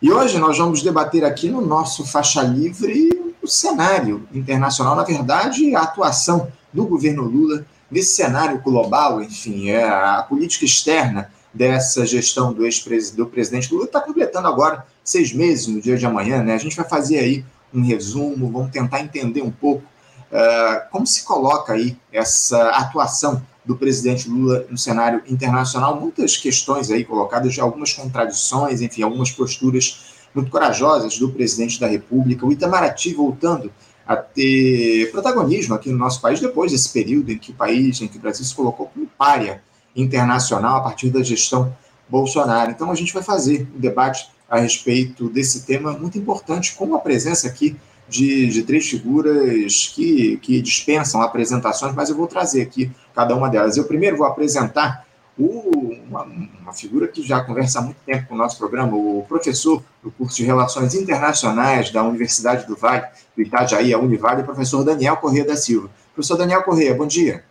E hoje nós vamos debater aqui no nosso Faixa Livre o cenário internacional, na verdade, a atuação do governo Lula nesse cenário global, enfim, é a política externa dessa gestão do ex-presidente, Lula está completando agora seis meses no dia de amanhã, né? A gente vai fazer aí um resumo, vamos tentar entender um pouco uh, como se coloca aí essa atuação do presidente Lula no cenário internacional, muitas questões aí colocadas, algumas contradições, enfim, algumas posturas muito corajosas do presidente da República, o Itamaraty voltando a ter protagonismo aqui no nosso país depois desse período em que o país, em que o Brasil se colocou como párea internacional a partir da gestão Bolsonaro. Então a gente vai fazer um debate a respeito desse tema muito importante, com a presença aqui de, de três figuras que, que dispensam apresentações, mas eu vou trazer aqui cada uma delas. Eu primeiro vou apresentar o, uma, uma, figura que já conversa há muito tempo com o nosso programa, o professor do curso de Relações Internacionais da Universidade do Vale, do Itajaí, a Univale, o professor Daniel Corrêa da Silva. Professor Daniel Corrêa, bom dia.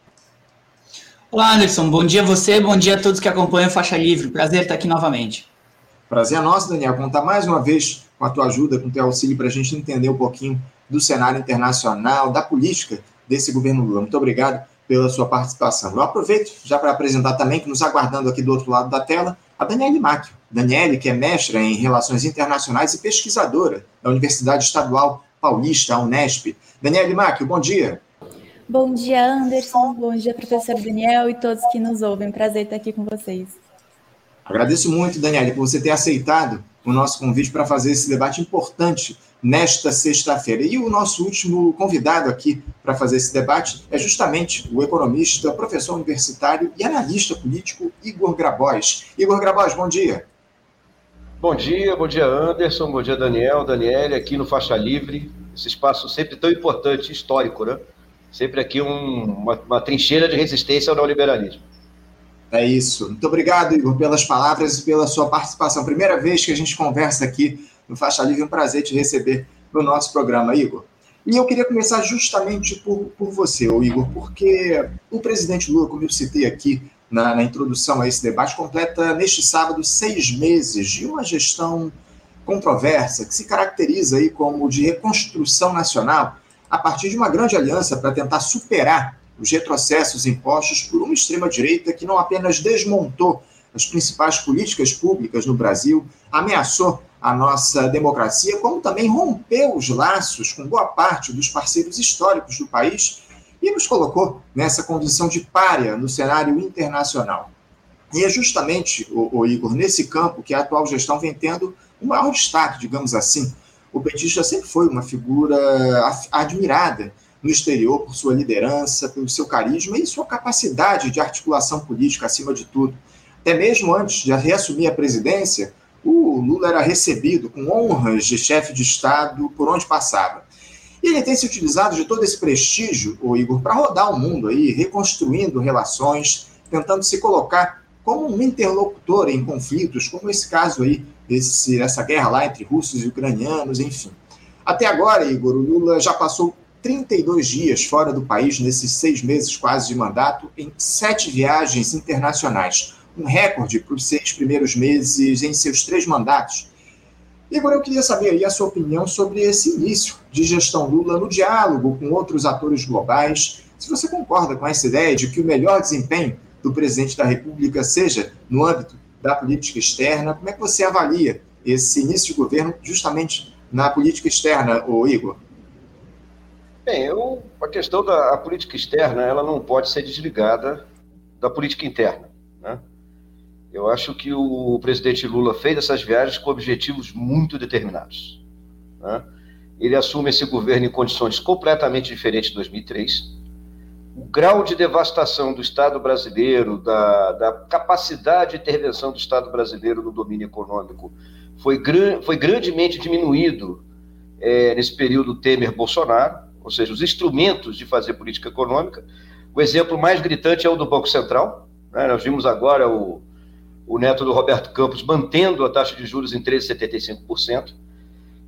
Olá, Anderson. Bom dia a você, bom dia a todos que acompanham Faixa Livre. Prazer estar aqui novamente. Prazer é nosso, Daniel, contar mais uma vez com a tua ajuda, com o teu auxílio para a gente entender um pouquinho do cenário internacional, da política desse governo Lula. Muito obrigado pela sua participação. Eu aproveito já para apresentar também, que nos aguardando aqui do outro lado da tela, a Daniele Macchio. Daniele, que é mestra em Relações Internacionais e pesquisadora da Universidade Estadual Paulista, a Unesp. Daniele Macchio, bom dia. Bom dia, Anderson. Bom dia, professor Daniel e todos que nos ouvem. Prazer estar aqui com vocês. Agradeço muito, Daniele, por você ter aceitado o nosso convite para fazer esse debate importante nesta sexta-feira. E o nosso último convidado aqui para fazer esse debate é justamente o economista, professor universitário e analista político Igor Grabois. Igor Grabois, bom dia. Bom dia, bom dia Anderson, bom dia Daniel, Daniele, aqui no Faixa Livre, esse espaço sempre tão importante, histórico, né? Sempre aqui um, uma, uma trincheira de resistência ao neoliberalismo. É isso. Muito obrigado, Igor, pelas palavras e pela sua participação. Primeira vez que a gente conversa aqui no Faixa Livre, um prazer te receber no nosso programa, Igor. E eu queria começar justamente por, por você, Igor, porque o presidente Lula, como eu citei aqui na, na introdução a esse debate, completa neste sábado seis meses de uma gestão controversa, que se caracteriza aí como de reconstrução nacional, a partir de uma grande aliança para tentar superar os retrocessos impostos por uma extrema-direita que não apenas desmontou as principais políticas públicas no Brasil, ameaçou a nossa democracia, como também rompeu os laços com boa parte dos parceiros históricos do país e nos colocou nessa condição de párea no cenário internacional. E é justamente, o, o Igor, nesse campo que a atual gestão vem tendo o maior destaque, digamos assim. O petista sempre foi uma figura admirada no exterior por sua liderança, pelo seu carisma e sua capacidade de articulação política, acima de tudo. Até mesmo antes de reassumir a presidência, o Lula era recebido com honras de chefe de Estado por onde passava. E ele tem se utilizado de todo esse prestígio, o Igor, para rodar o mundo aí, reconstruindo relações, tentando se colocar como um interlocutor em conflitos, como esse caso aí, esse, essa guerra lá entre russos e ucranianos, enfim. Até agora, Igor, o Lula já passou 32 dias fora do país nesses seis meses quase de mandato, em sete viagens internacionais um recorde para os seis primeiros meses em seus três mandatos. E agora eu queria saber aí a sua opinião sobre esse início de gestão Lula no diálogo com outros atores globais. Se você concorda com essa ideia de que o melhor desempenho do presidente da República seja no âmbito da política externa, como é que você avalia esse início de governo justamente na política externa, Igor? Bem, eu, a questão da política externa ela não pode ser desligada da política interna. Né? Eu acho que o presidente Lula fez essas viagens com objetivos muito determinados. Né? Ele assume esse governo em condições completamente diferentes de 2003. O grau de devastação do Estado brasileiro, da, da capacidade de intervenção do Estado brasileiro no domínio econômico, foi, gran, foi grandemente diminuído é, nesse período Temer-Bolsonaro, ou seja, os instrumentos de fazer política econômica. O exemplo mais gritante é o do Banco Central. Né? Nós vimos agora o, o neto do Roberto Campos mantendo a taxa de juros em 13,75%.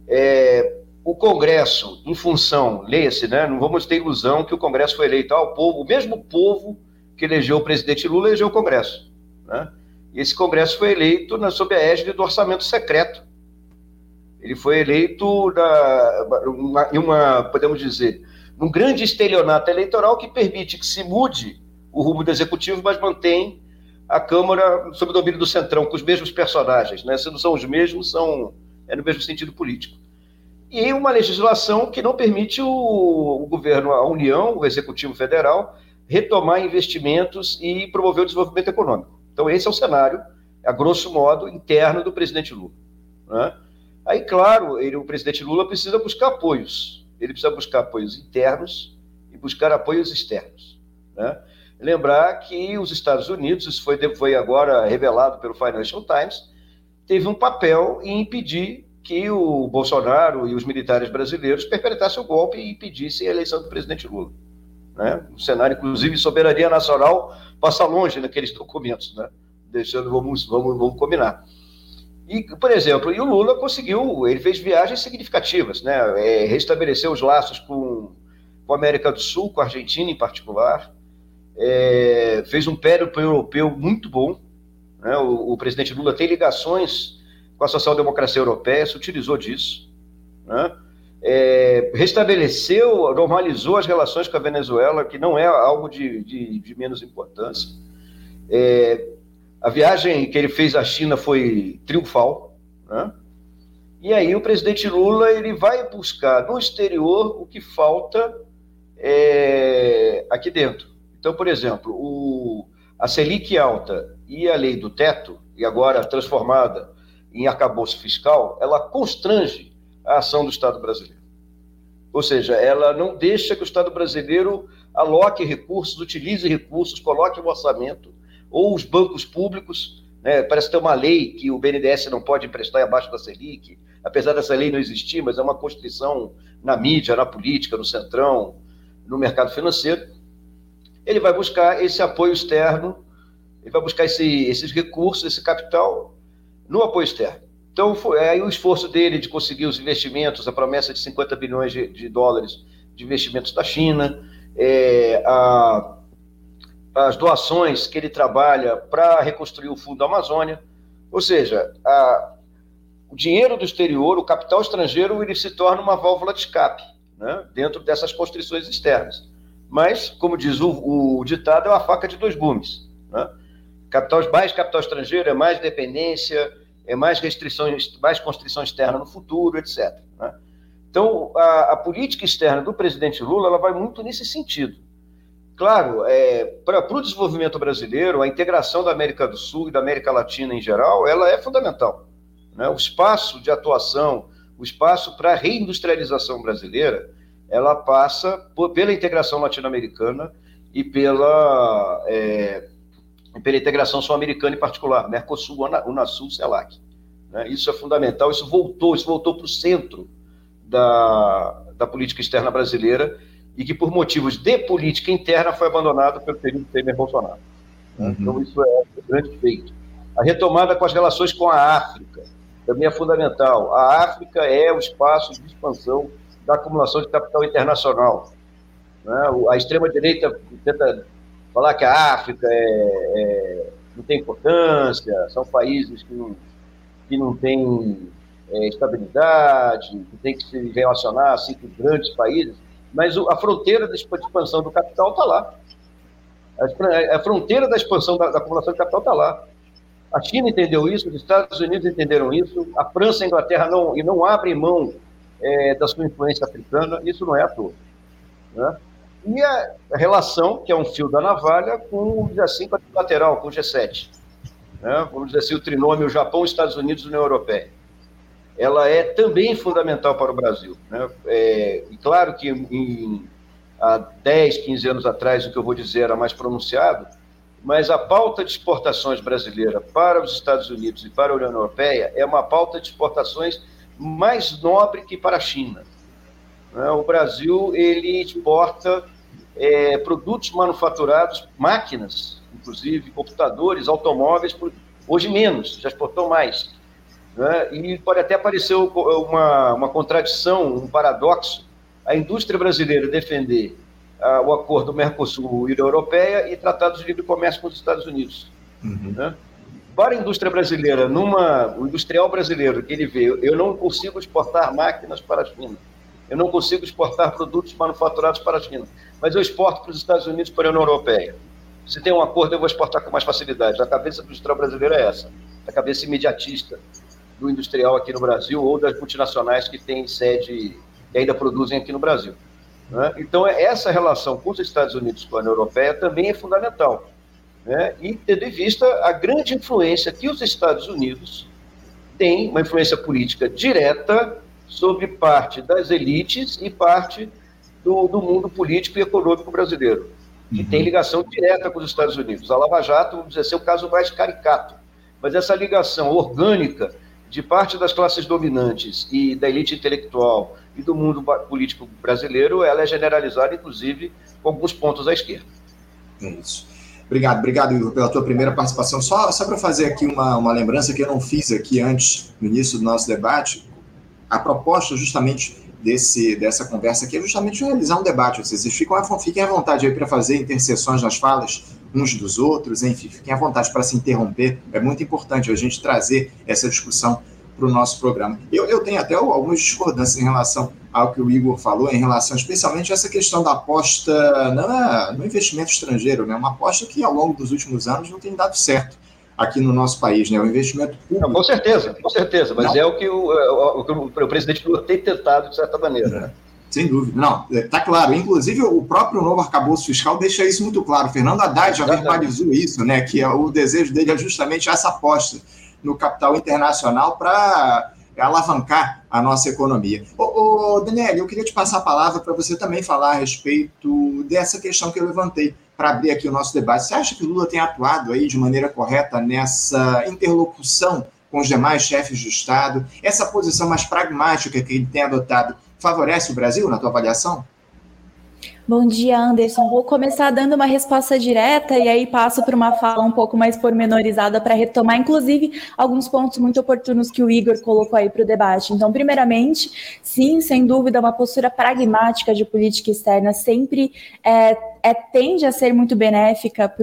É, o Congresso, em função, leia-se, né, não vamos ter ilusão que o Congresso foi eleito ao povo, o mesmo povo que elegeu o presidente Lula elegeu o Congresso. Né? E esse Congresso foi eleito na, sob a égide do orçamento secreto Ele foi eleito na, em uma, podemos dizer, num grande estelionato eleitoral que permite que se mude o rumo do executivo, mas mantém a Câmara sob o domínio do Centrão, com os mesmos personagens. Né? Se não são os mesmos, são é no mesmo sentido político. E uma legislação que não permite o, o governo, a União, o Executivo Federal, retomar investimentos e promover o desenvolvimento econômico. Então, esse é o cenário, a grosso modo, interno do presidente Lula. Né? Aí, claro, ele, o presidente Lula precisa buscar apoios. Ele precisa buscar apoios internos e buscar apoios externos. Né? Lembrar que os Estados Unidos, isso foi, foi agora revelado pelo Financial Times, teve um papel em impedir que o Bolsonaro e os militares brasileiros perpetrassem o golpe e impedissem a eleição do presidente Lula. Né? O cenário, inclusive, soberania nacional passa longe naqueles documentos, né? deixando, vamos, vamos, vamos combinar. E, por exemplo, e o Lula conseguiu, ele fez viagens significativas, né? É, restabeleceu os laços com, com a América do Sul, com a Argentina em particular, é, fez um périplo europeu muito bom. Né? O, o, presidente Lula tem ligações com a social-democracia europeia, se utilizou disso. Né? É, restabeleceu, normalizou as relações com a Venezuela, que não é algo de, de, de menos importância. É, a viagem que ele fez à China foi triunfal, né? E aí o presidente Lula ele vai buscar no exterior o que falta é, aqui dentro. Então, por exemplo, o, a Selic alta e a lei do teto, e agora transformada em arcabouço fiscal, ela constrange a ação do Estado brasileiro. Ou seja, ela não deixa que o Estado brasileiro aloque recursos, utilize recursos, coloque o orçamento ou os bancos públicos. Né? Parece ter uma lei que o BNDES não pode emprestar abaixo da Selic, apesar dessa lei não existir, mas é uma constrição na mídia, na política, no centrão, no mercado financeiro. Ele vai buscar esse apoio externo, ele vai buscar esse, esses recursos, esse capital no apoio externo. Então, foi, é aí o esforço dele de conseguir os investimentos, a promessa de 50 bilhões de, de dólares de investimentos da China, é, a, as doações que ele trabalha para reconstruir o Fundo da Amazônia. Ou seja, a, o dinheiro do exterior, o capital estrangeiro, ele se torna uma válvula de escape né, dentro dessas constrições externas. Mas, como diz o, o ditado, é uma faca de dois gumes. Né? Capital, mais capital estrangeiro é mais dependência, é mais restrições, mais constrição externa no futuro, etc. Né? Então, a, a, política externa do presidente Lula ela vai muito nesse sentido. Claro, é, para o desenvolvimento brasileiro, a integração da América do Sul e da América Latina em geral, ela é fundamental. Né? O espaço de atuação, o espaço para a reindustrialização brasileira, ela passa por, pela integração latino-americana e pela, é, pela integração sul-americana em particular, Mercosul, Unasul, CELAC. Né? Isso é fundamental, isso voltou, isso voltou para o centro da, da política externa brasileira e que, por motivos de política interna, foi abandonado pelo período Temer-Bolsonaro. Uhum. Então, isso é um grande feito. A retomada com as relações com a África também é fundamental. A África é o espaço de expansão da acumulação de capital internacional. Né? A extrema-direita tenta falar que a África é, é, não tem importância, são países que não, que não têm é, estabilidade, que tem que se relacionar assim, com grandes países mas a fronteira da expansão do capital está lá. A fronteira da expansão da, da acumulação de capital está lá. A China entendeu isso, os Estados Unidos entenderam isso, a França e a Inglaterra não, e não abrem mão é, da sua influência africana, isso não é à toa. Né? E a relação, que é um fio da navalha, com o assim, lateral, com o G7. Né? Vamos dizer assim, o trinômio Japão, Estados Unidos e União Europeia ela é também fundamental para o Brasil. Né? É, claro que em, há 10, 15 anos atrás, o que eu vou dizer era mais pronunciado, mas a pauta de exportações brasileira para os Estados Unidos e para a União Europeia é uma pauta de exportações mais nobre que para a China. Né? O Brasil ele exporta é, produtos manufaturados, máquinas, inclusive computadores, automóveis, hoje menos, já exportou mais né? E pode até parecer uma, uma contradição, um paradoxo, a indústria brasileira defender uh, o acordo Mercosul-União Europeia e tratados de livre comércio com os Estados Unidos. Uhum. Né? para a indústria brasileira, numa, o industrial brasileiro, que ele vê, eu não consigo exportar máquinas para a China, eu não consigo exportar produtos manufaturados para a China, mas eu exporto para os Estados Unidos para a União Europeia. Se tem um acordo, eu vou exportar com mais facilidade. A cabeça do industrial brasileiro é essa, a cabeça imediatista do industrial aqui no Brasil ou das multinacionais que têm sede e ainda produzem aqui no Brasil. Né? Então, essa relação com os Estados Unidos com a União Europeia também é fundamental. Né? E tendo em vista a grande influência que os Estados Unidos têm, uma influência política direta sobre parte das elites e parte do, do mundo político e econômico brasileiro, que uhum. tem ligação direta com os Estados Unidos. A Lava Jato, vamos dizer, é o caso mais caricato, mas essa ligação orgânica de parte das classes dominantes e da elite intelectual e do mundo político brasileiro, ela é generalizada, inclusive, com alguns pontos à esquerda. É isso. Obrigado, obrigado, Igor, pela tua primeira participação. Só, só para fazer aqui uma, uma lembrança que eu não fiz aqui antes, no início do nosso debate, a proposta justamente desse, dessa conversa aqui é justamente realizar um debate. Vocês ficam, fiquem à vontade aí para fazer interseções nas falas uns dos outros, enfim, fiquem à vontade para se interromper. É muito importante a gente trazer essa discussão para o nosso programa. Eu, eu tenho até algumas discordâncias em relação ao que o Igor falou, em relação especialmente a essa questão da aposta na, no investimento estrangeiro, né? uma aposta que ao longo dos últimos anos não tem dado certo aqui no nosso país, né? O investimento público. Não, com certeza, com certeza, mas não. é o que o, é o, o, o, presidente Lula tem tentado, de certa maneira. Né? Sem dúvida. Não, está é, claro. Inclusive, o próprio novo arcabouço fiscal deixa isso muito claro. Fernando Haddad já verbalizou isso, né? Que é o desejo dele é justamente essa aposta no capital internacional para alavancar a nossa economia. Ô, ô, Daniel, eu queria te passar a palavra para você também falar a respeito dessa questão que eu levantei para abrir aqui o nosso debate. Você acha que o Lula tem atuado aí de maneira correta nessa interlocução com os demais chefes de Estado? Essa posição mais pragmática que ele tem adotado favorece o Brasil, na tua avaliação? Bom dia, Anderson. Vou começar dando uma resposta direta e aí passo para uma fala um pouco mais pormenorizada para retomar, inclusive, alguns pontos muito oportunos que o Igor colocou aí para o debate. Então, primeiramente, sim, sem dúvida, uma postura pragmática de política externa sempre é, é, tende a ser muito benéfica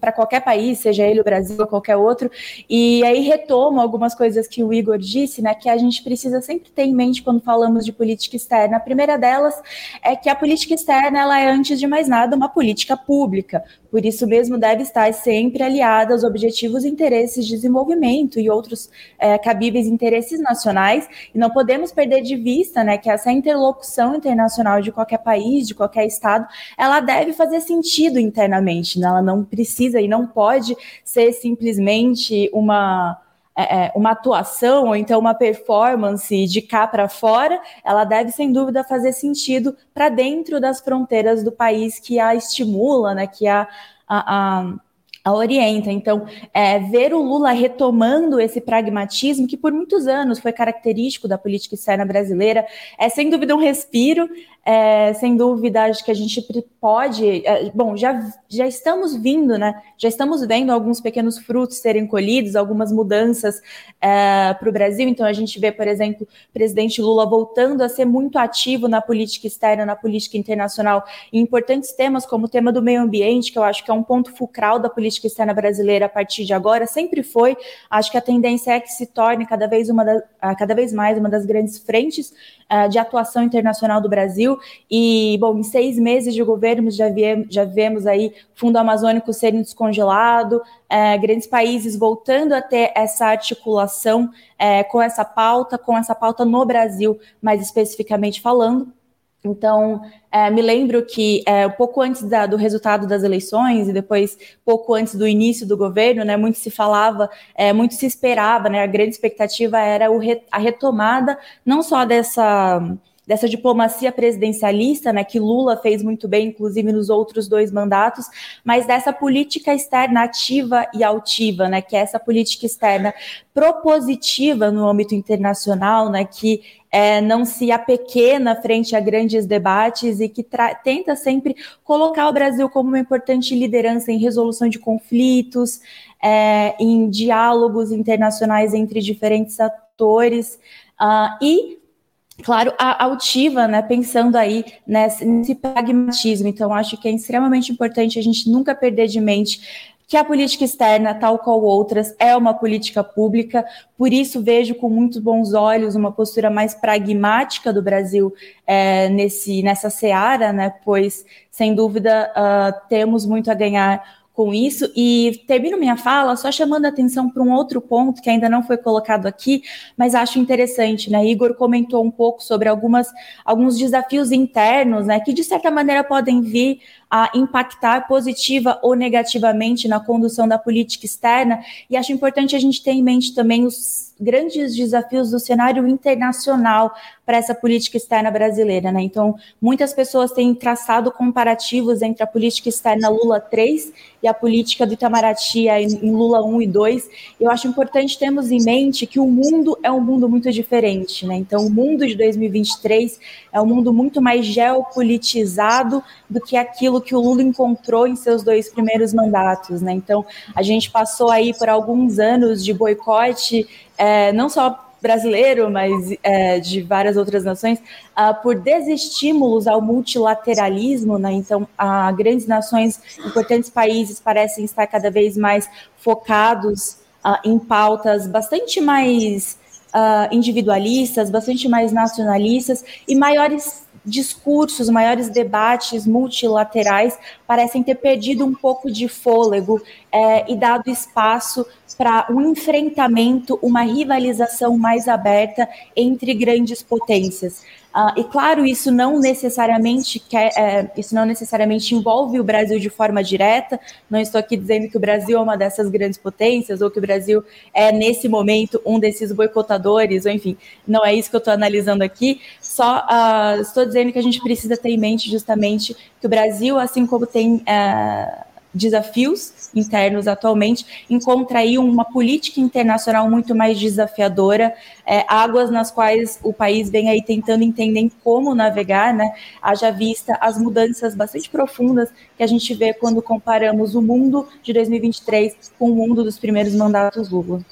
para qualquer país, seja ele o Brasil ou qualquer outro. E aí retomo algumas coisas que o Igor disse, né, que a gente precisa sempre ter em mente quando falamos de política externa. A primeira delas é que a política externa ela é, antes de mais nada, uma política pública. Por isso mesmo, deve estar sempre aliada aos objetivos e interesses de desenvolvimento e outros é, cabíveis interesses nacionais. E não podemos perder de vista né, que essa interlocução internacional de qualquer país, de qualquer Estado, ela deve fazer sentido internamente. Né? Ela não precisa e não pode ser simplesmente uma é, é, uma atuação ou então uma performance de cá para fora, ela deve sem dúvida fazer sentido para dentro das fronteiras do país que a estimula, né, que a, a, a a orienta. Então, é, ver o Lula retomando esse pragmatismo, que por muitos anos foi característico da política externa brasileira, é sem dúvida um respiro, é, sem dúvida, acho que a gente pode. É, bom, já, já estamos vindo, né? Já estamos vendo alguns pequenos frutos serem colhidos, algumas mudanças é, para o Brasil. Então, a gente vê, por exemplo, o presidente Lula voltando a ser muito ativo na política externa, na política internacional, em importantes temas, como o tema do meio ambiente, que eu acho que é um ponto fulcral da política externa brasileira a partir de agora, sempre foi. Acho que a tendência é que se torne cada vez, uma da, cada vez mais uma das grandes frentes uh, de atuação internacional do Brasil. E, bom, em seis meses de governo já, viemos, já vemos aí Fundo Amazônico sendo descongelado, uh, grandes países voltando a ter essa articulação uh, com essa pauta, com essa pauta no Brasil, mais especificamente falando. Então, é, me lembro que é, pouco antes da, do resultado das eleições e depois pouco antes do início do governo, né, muito se falava, é, muito se esperava, né, a grande expectativa era o, a retomada não só dessa dessa diplomacia presidencialista, né, que Lula fez muito bem, inclusive nos outros dois mandatos, mas dessa política externa ativa e altiva, né, que é essa política externa propositiva no âmbito internacional, né, que é, não se apequena frente a grandes debates e que tenta sempre colocar o Brasil como uma importante liderança em resolução de conflitos, é, em diálogos internacionais entre diferentes atores. Uh, e claro, altiva, né, pensando aí nesse, nesse pragmatismo. Então, acho que é extremamente importante a gente nunca perder de mente que a política externa, tal qual outras, é uma política pública, por isso vejo com muito bons olhos uma postura mais pragmática do Brasil é, nesse, nessa seara, né, pois, sem dúvida, uh, temos muito a ganhar com isso. E termino minha fala só chamando a atenção para um outro ponto que ainda não foi colocado aqui, mas acho interessante, né? Igor comentou um pouco sobre algumas, alguns desafios internos, né? Que de certa maneira podem vir a impactar positiva ou negativamente na condução da política externa. E acho importante a gente ter em mente também os grandes desafios do cenário internacional para essa política externa brasileira, né? Então, muitas pessoas têm traçado comparativos entre a política externa Lula 3 e a política do Itamaraty em Lula 1 e 2. Eu acho importante termos em mente que o mundo é um mundo muito diferente, né? Então, o mundo de 2023 é um mundo muito mais geopolitizado do que aquilo que o Lula encontrou em seus dois primeiros mandatos, né? Então, a gente passou aí por alguns anos de boicote é, não só brasileiro, mas é, de várias outras nações, uh, por desestímulos ao multilateralismo, né? Então, uh, grandes nações, importantes países parecem estar cada vez mais focados uh, em pautas bastante mais individualistas, bastante mais nacionalistas e maiores discursos, maiores debates multilaterais parecem ter perdido um pouco de fôlego é, e dado espaço para um enfrentamento, uma rivalização mais aberta entre grandes potências. Uh, e claro, isso não necessariamente quer, é, isso não necessariamente envolve o Brasil de forma direta. Não estou aqui dizendo que o Brasil é uma dessas grandes potências ou que o Brasil é nesse momento um desses boicotadores, ou enfim, não é isso que eu estou analisando aqui. Só uh, estou dizendo que a gente precisa ter em mente justamente que o Brasil, assim como tem uh, desafios internos atualmente, encontra aí uma política internacional muito mais desafiadora, é, águas nas quais o país vem aí tentando entender como navegar, né? Haja vista as mudanças bastante profundas que a gente vê quando comparamos o mundo de 2023 com o mundo dos primeiros mandatos Lula.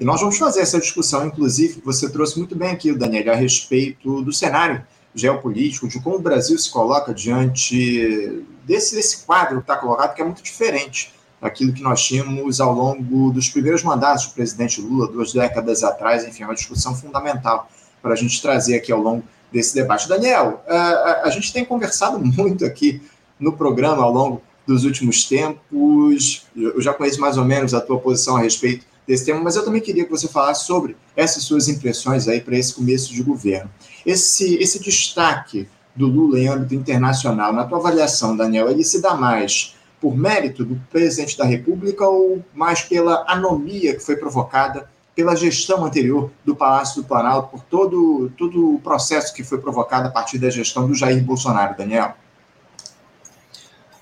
E nós vamos fazer essa discussão, inclusive, você trouxe muito bem aqui, Daniel, a respeito do cenário geopolítico, de como o Brasil se coloca diante desse, desse quadro que está colocado, que é muito diferente daquilo que nós tínhamos ao longo dos primeiros mandatos do presidente Lula, duas décadas atrás, enfim, é uma discussão fundamental para a gente trazer aqui ao longo desse debate. Daniel, a, a gente tem conversado muito aqui no programa ao longo dos últimos tempos, eu já conheço mais ou menos a tua posição a respeito desse tema, mas eu também queria que você falasse sobre essas suas impressões aí para esse começo de governo. Esse, esse destaque do Lula em âmbito internacional, na tua avaliação, Daniel, ele se dá mais por mérito do presidente da República ou mais pela anomia que foi provocada pela gestão anterior do Palácio do Planalto, por todo, todo o processo que foi provocado a partir da gestão do Jair Bolsonaro, Daniel?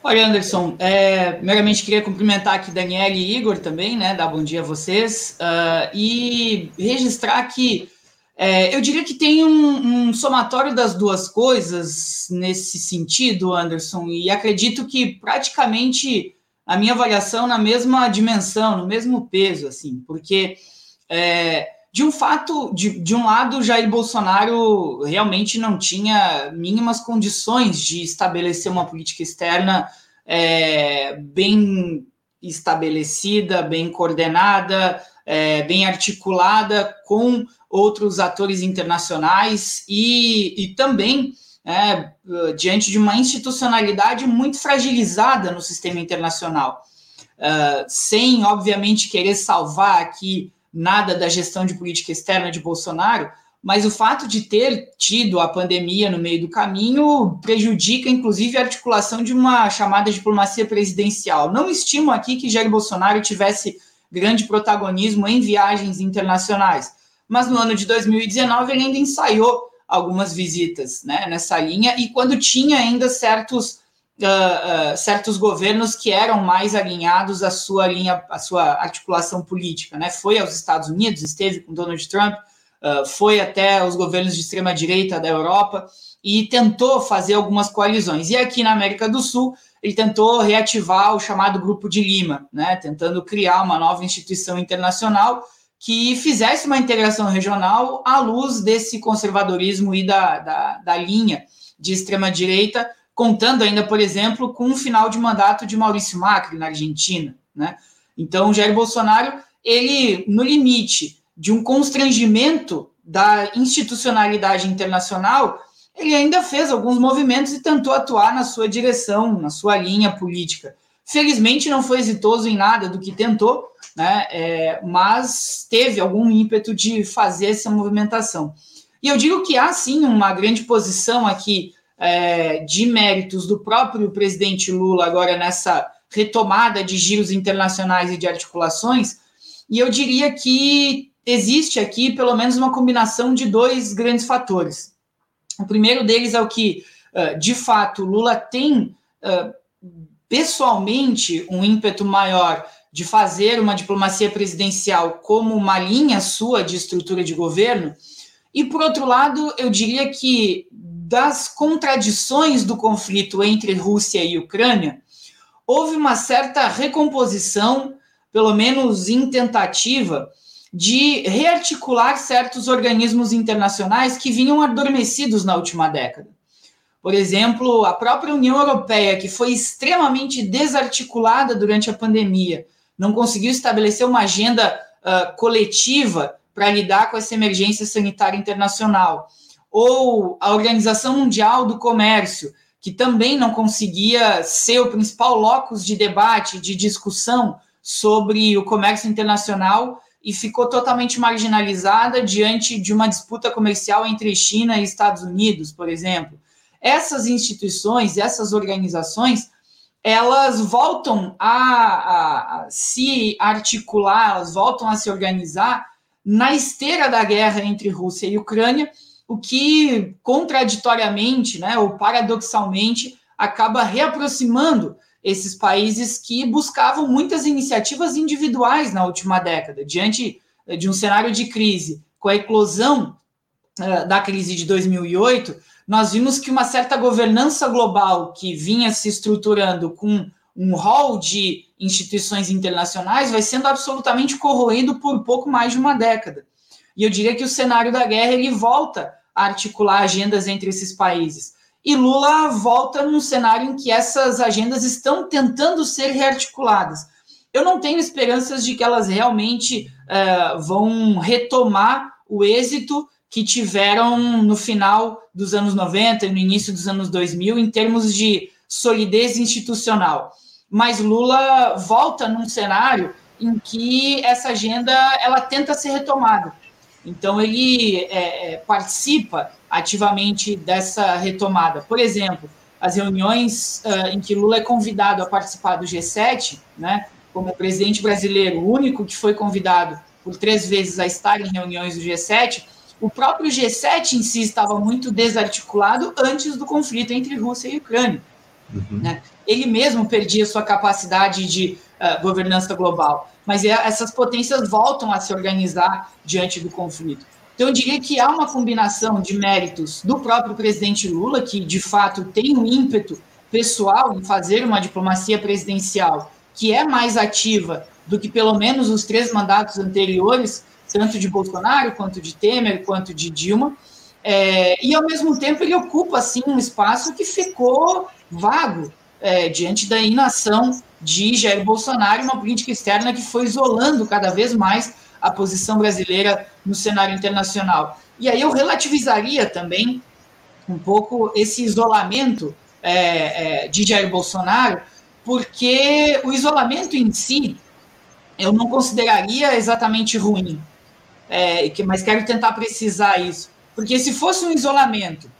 Olha, Anderson, é, primeiramente queria cumprimentar aqui Daniel e Igor também, né? Dar bom dia a vocês uh, e registrar que é, eu diria que tem um, um, somatório das duas coisas nesse sentido, Anderson, e acredito que praticamente a minha avaliação na mesma dimensão, no mesmo peso, assim, porque é, de um fato, de, de um lado, Jair Bolsonaro realmente não tinha mínimas condições de estabelecer uma política externa é, bem estabelecida, bem coordenada, é, bem articulada com outros atores internacionais e, e também é, diante de uma institucionalidade muito fragilizada no sistema internacional, uh, sem, obviamente, querer salvar aqui nada da gestão de política externa de Bolsonaro, mas o fato de ter tido a pandemia no meio do caminho prejudica, inclusive, a articulação de uma chamada diplomacia presidencial. Não estimo aqui que Jair Bolsonaro tivesse grande protagonismo em viagens internacionais, mas no ano de 2019 ele ainda ensaiou algumas visitas né, nessa linha, e quando tinha ainda certos, uh, uh, certos governos que eram mais alinhados à sua linha, à sua articulação política. Né? Foi aos Estados Unidos, esteve com Donald Trump, uh, foi até os governos de extrema-direita da Europa e tentou fazer algumas coalizões. E aqui na América do Sul, ele tentou reativar o chamado Grupo de Lima, né? tentando criar uma nova instituição internacional que fizesse uma integração regional à luz desse conservadorismo e da, da, da linha de extrema-direita contando ainda, por exemplo, com o final de mandato de Maurício Macri na Argentina, né? Então, Jair Bolsonaro, ele, no limite de um constrangimento da institucionalidade internacional, ele ainda fez alguns movimentos e tentou atuar na sua direção, na sua linha política. Felizmente não foi exitoso em nada do que tentou, né? É, mas teve algum ímpeto de fazer essa movimentação. E eu digo que há sim uma grande posição aqui é, de méritos do próprio presidente Lula agora nessa retomada de giros internacionais e de articulações, e eu diria que existe aqui pelo menos uma combinação de dois grandes fatores. O primeiro deles é o que, de fato, Lula tem pessoalmente um ímpeto maior de fazer uma diplomacia presidencial como uma linha sua de estrutura de governo. E, por outro lado, eu diria que das contradições do conflito entre Rússia e Ucrânia, houve uma certa recomposição, pelo menos em tentativa, de rearticular certos organismos internacionais que vinham adormecidos na última década. Por exemplo, a própria União Europeia, que foi extremamente desarticulada durante a pandemia, não conseguiu estabelecer uma agenda uh, coletiva para lidar com essa emergência sanitária internacional. Ou a Organização Mundial do Comércio, que também não conseguia ser o principal locus de debate, de discussão sobre o comércio internacional e ficou totalmente marginalizada diante de uma disputa comercial entre China e Estados Unidos, por exemplo. Essas instituições, essas organizações, elas voltam a, a, se articular, elas voltam a se organizar na esteira da guerra entre Rússia e Ucrânia, o que contraditoriamente, né, ou paradoxalmente, acaba reaproximando esses países que buscavam muitas iniciativas individuais na última década, diante de um cenário de crise, com a eclosão uh, da crise de 2008, nós vimos que uma certa governança global que vinha se estruturando com um rol de instituições internacionais vai sendo absolutamente corroído por pouco mais de uma década. E eu diria que o cenário da guerra ele volta a articular agendas entre esses países. E Lula volta num cenário em que essas agendas estão tentando ser rearticuladas. Eu não tenho esperanças de que elas realmente uh, vão retomar o êxito que tiveram no final dos anos 90 e no início dos anos 2000 em termos de solidez institucional. Mas Lula volta num cenário em que essa agenda ela tenta ser retomada. Então ele é, é, participa ativamente dessa retomada. Por exemplo, as reuniões uh, em que Lula é convidado a participar do G7, né, como presidente brasileiro, o único que foi convidado por três vezes a estar em reuniões do G7, o próprio G7 em si estava muito desarticulado antes do conflito entre Rússia e Ucrânia. Uhum. Né? Ele mesmo perdia sua capacidade de uh, governança global, mas é, essas potências voltam a se organizar diante do conflito. Então, eu diria que há uma combinação de méritos do próprio presidente Lula, que de fato tem um ímpeto pessoal em fazer uma diplomacia presidencial que é mais ativa do que pelo menos os três mandatos anteriores, tanto de Bolsonaro, quanto de Temer, quanto de Dilma. É, e, ao mesmo tempo, ele ocupa, assim, um espaço que ficou vago é, diante da inação de Jair Bolsonaro, uma política externa que foi isolando cada vez mais a posição brasileira no cenário internacional. E aí eu relativizaria também um pouco esse isolamento é, é, de Jair Bolsonaro, porque o isolamento em si eu não consideraria exatamente ruim é, mas quero tentar precisar isso. Porque se fosse um isolamento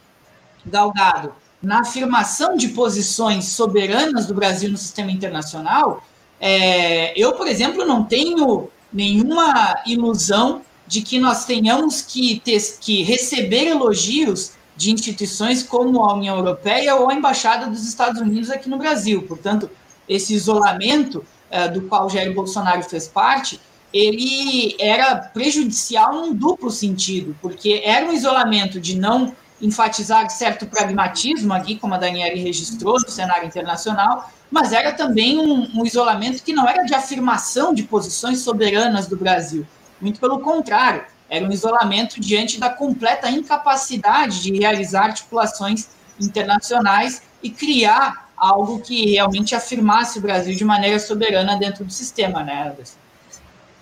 galgado na afirmação de posições soberanas do Brasil no sistema internacional, é, eu, por exemplo, não tenho nenhuma ilusão de que nós tenhamos que, ter, que receber elogios de instituições como a União Europeia ou a Embaixada dos Estados Unidos aqui no Brasil. Portanto, esse isolamento é, do qual Jair Bolsonaro fez parte, ele era prejudicial num duplo sentido, porque era um isolamento de não enfatizar certo pragmatismo aqui, como a Daniela registrou no cenário internacional, mas era também um, um, isolamento que não era de afirmação de posições soberanas do Brasil. Muito pelo contrário, era um isolamento diante da completa incapacidade de realizar articulações internacionais e criar algo que realmente afirmasse o Brasil de maneira soberana dentro do sistema, né, Anderson?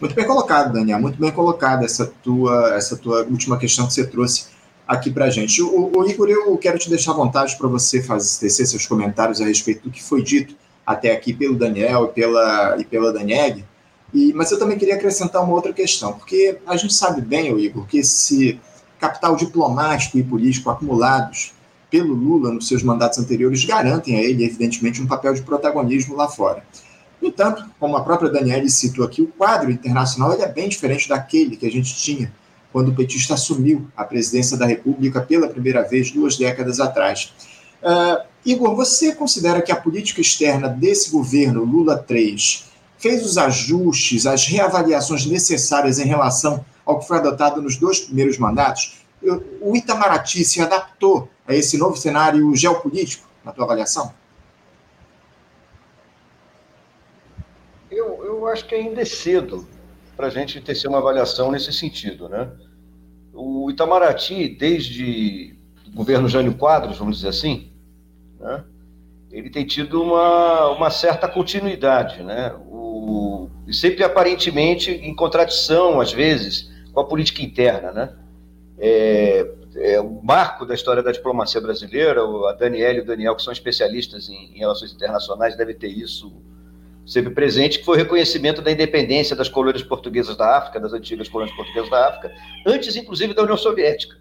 Muito bem colocado, Daniel, muito bem colocado essa tua, essa tua última questão que você trouxe aqui para a gente. O, o, Igor, eu quero te deixar à vontade para você fazer, tecer seus comentários a respeito do que foi dito até aqui pelo Daniel e pela, e pela Daniele, e, mas eu também queria acrescentar uma outra questão, porque a gente sabe bem, Igor, que esse capital diplomático e político acumulados pelo Lula nos seus mandatos anteriores garantem a ele, evidentemente, um papel de protagonismo lá fora. No entanto, como a própria Daniele citou aqui, o quadro internacional é bem diferente daquele que a gente tinha quando o petista assumiu a presidência da República pela primeira vez duas décadas atrás. Uh, Igor, você considera que a política externa desse governo Lula III fez os ajustes, as reavaliações necessárias em relação ao que foi adotado nos dois primeiros mandatos? O Itamaraty se adaptou a esse novo cenário geopolítico, na tua avaliação? Eu, eu acho que ainda é cedo para a gente ter uma avaliação nesse sentido. Né? O Itamaraty, desde o governo Jânio Quadros, vamos dizer assim, né? ele tem tido uma, uma certa continuidade, né? O, sempre aparentemente em contradição, às vezes, com a política interna. Né? É, é o marco da história da diplomacia brasileira, a Daniela e o Daniel, que são especialistas em, em relações internacionais, devem ter isso sempre presente, que foi o reconhecimento da independência das colônias portuguesas da África, das antigas colônias portuguesas da África, antes, inclusive, da União Soviética.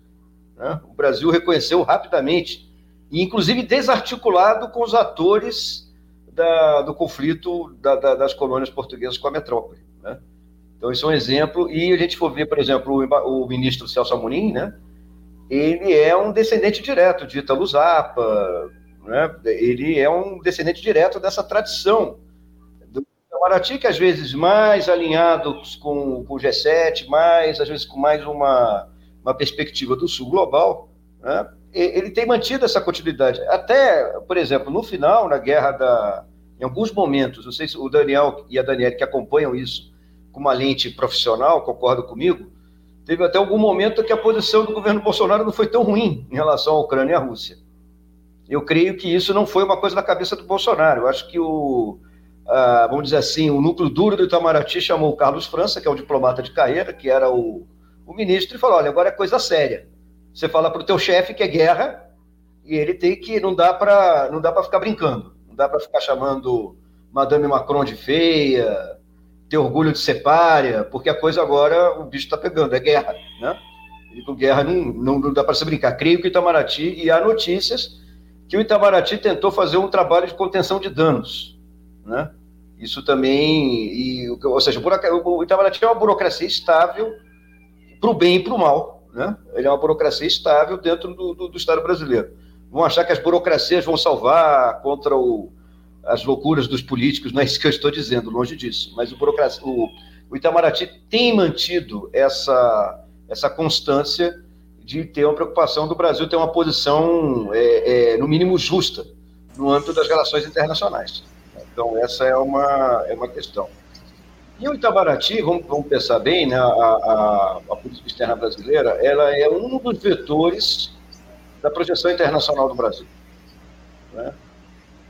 Né? O Brasil reconheceu rapidamente, e inclusive desarticulado com os atores da, do conflito da, da, das colônias portuguesas com a metrópole. Né? Então, isso é um exemplo. E a gente for ver, por exemplo, o, o ministro Celso Amorim, né? ele é um descendente direto de Italo né? ele é um descendente direto dessa tradição Itamaraty, que às vezes mais alinhado com, com o G7, mais, às vezes com mais uma, uma perspectiva do Sul global, né? ele tem mantido essa continuidade. Até, por exemplo, no final, na guerra da. Em alguns momentos, não sei se o Daniel e a Daniela que acompanham isso com uma lente profissional, concordam comigo, teve até algum momento que a posição do governo Bolsonaro não foi tão ruim em relação à Ucrânia e à Rússia. Eu creio que isso não foi uma coisa na cabeça do Bolsonaro. Eu acho que o, ah, vamos dizer assim, o núcleo duro do Itamaraty chamou o Carlos França, que é um diplomata de carreira, que era o, o ministro, e falou: olha, agora é coisa séria. Você fala para o teu chefe que é guerra e ele tem que não dá para não dá para ficar brincando, não dá para ficar chamando Madame Macron de feia, ter orgulho de ser párea, porque a coisa agora o bicho está pegando, é guerra, né? E com guerra não, não, não dá para se brincar. Creio que o Itamaraty e há notícias que o Itamaraty tentou fazer um trabalho de contenção de danos né? Isso também, e, ou seja, o Itamaraty é uma burocracia estável para o bem e para o mal. Né? Ele é uma burocracia estável dentro do, do, do, Estado brasileiro. Vão achar que as burocracias vão salvar contra o, as loucuras dos políticos, não é isso que eu estou dizendo, longe disso. Mas o, burocracia, o, o Itamaraty tem mantido essa, essa constância de ter uma preocupação do Brasil ter uma posição, é, é, no mínimo, justa no âmbito das relações internacionais. Então, essa é uma, é uma questão. E o Itabaraty, vamos, vamos pensar bem, né, a, a, a, política externa brasileira, ela é um dos vetores da projeção internacional do Brasil. Né?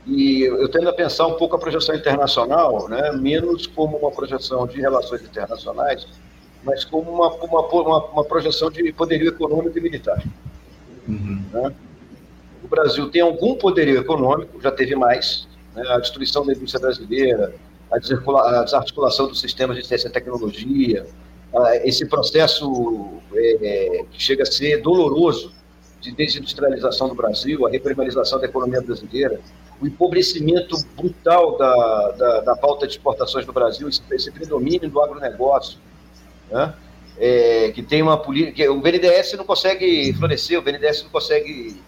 E eu tendo a pensar um pouco a projeção internacional, né, menos como uma projeção de relações internacionais, mas como uma, uma, uma, uma projeção de poderio econômico e militar. Uhum. Né? O Brasil tem algum poderio econômico, já teve mais, né, a destruição da indústria brasileira, a desarticulação dos sistemas de ciência e tecnologia, esse processo é, que chega a ser doloroso de desindustrialização do Brasil, a reprimarização da economia brasileira, o empobrecimento brutal da, da, da pauta de exportações do Brasil, esse, esse predomínio do agronegócio, né? É, que tem uma política. O BNDES não consegue florescer, o BNDES não consegue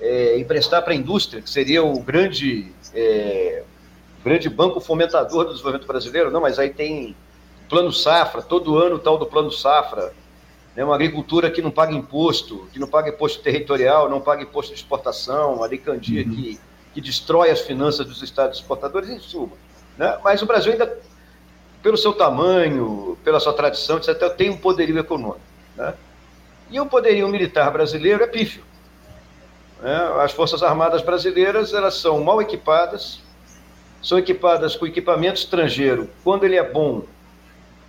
é, emprestar para a indústria, que seria o grande, é, grande banco fomentador do desenvolvimento brasileiro, não, mas aí tem plano safra, todo ano tal do plano safra, né, uma agricultura que não paga imposto, que não paga imposto territorial, não paga imposto de exportação, a lei Candia uhum. que, que destrói as finanças dos estados exportadores, em suma. Né? Mas o Brasil ainda, pelo seu tamanho, pela sua tradição, etc., tem um poderio econômico. Né? E o poderio militar brasileiro é pífio. Né? As Forças Armadas brasileiras elas são mal equipadas, são equipadas com equipamento estrangeiro. Quando ele é bom,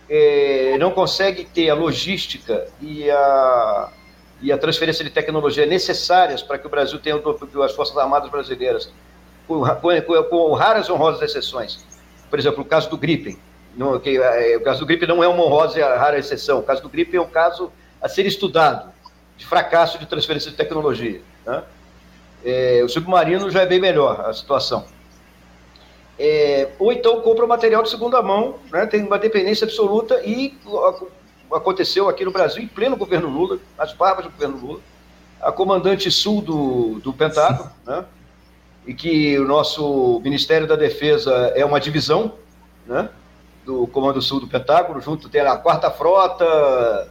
é, não consegue ter a logística e a, e a transferência de tecnologia necessárias para que o Brasil tenha as Forças Armadas brasileiras, com, com, com raras honrosas exceções. Por exemplo, o caso do Gripen. Que, é, o caso do Gripen não é uma honrosa e rara exceção. O caso do Gripen é um caso a ser estudado de fracasso de transferência de tecnologia. Né? É, o submarino já é bem melhor a situação. É, ou então compra material de segunda mão, né, tem uma dependência absoluta e aconteceu aqui no Brasil, em pleno governo Lula, nas barbas do governo Lula, a comandante sul do, do Pentágono, né, e que o nosso Ministério da Defesa é uma divisão né, do Comando Sul do Pentágono, junto tem a quarta frota,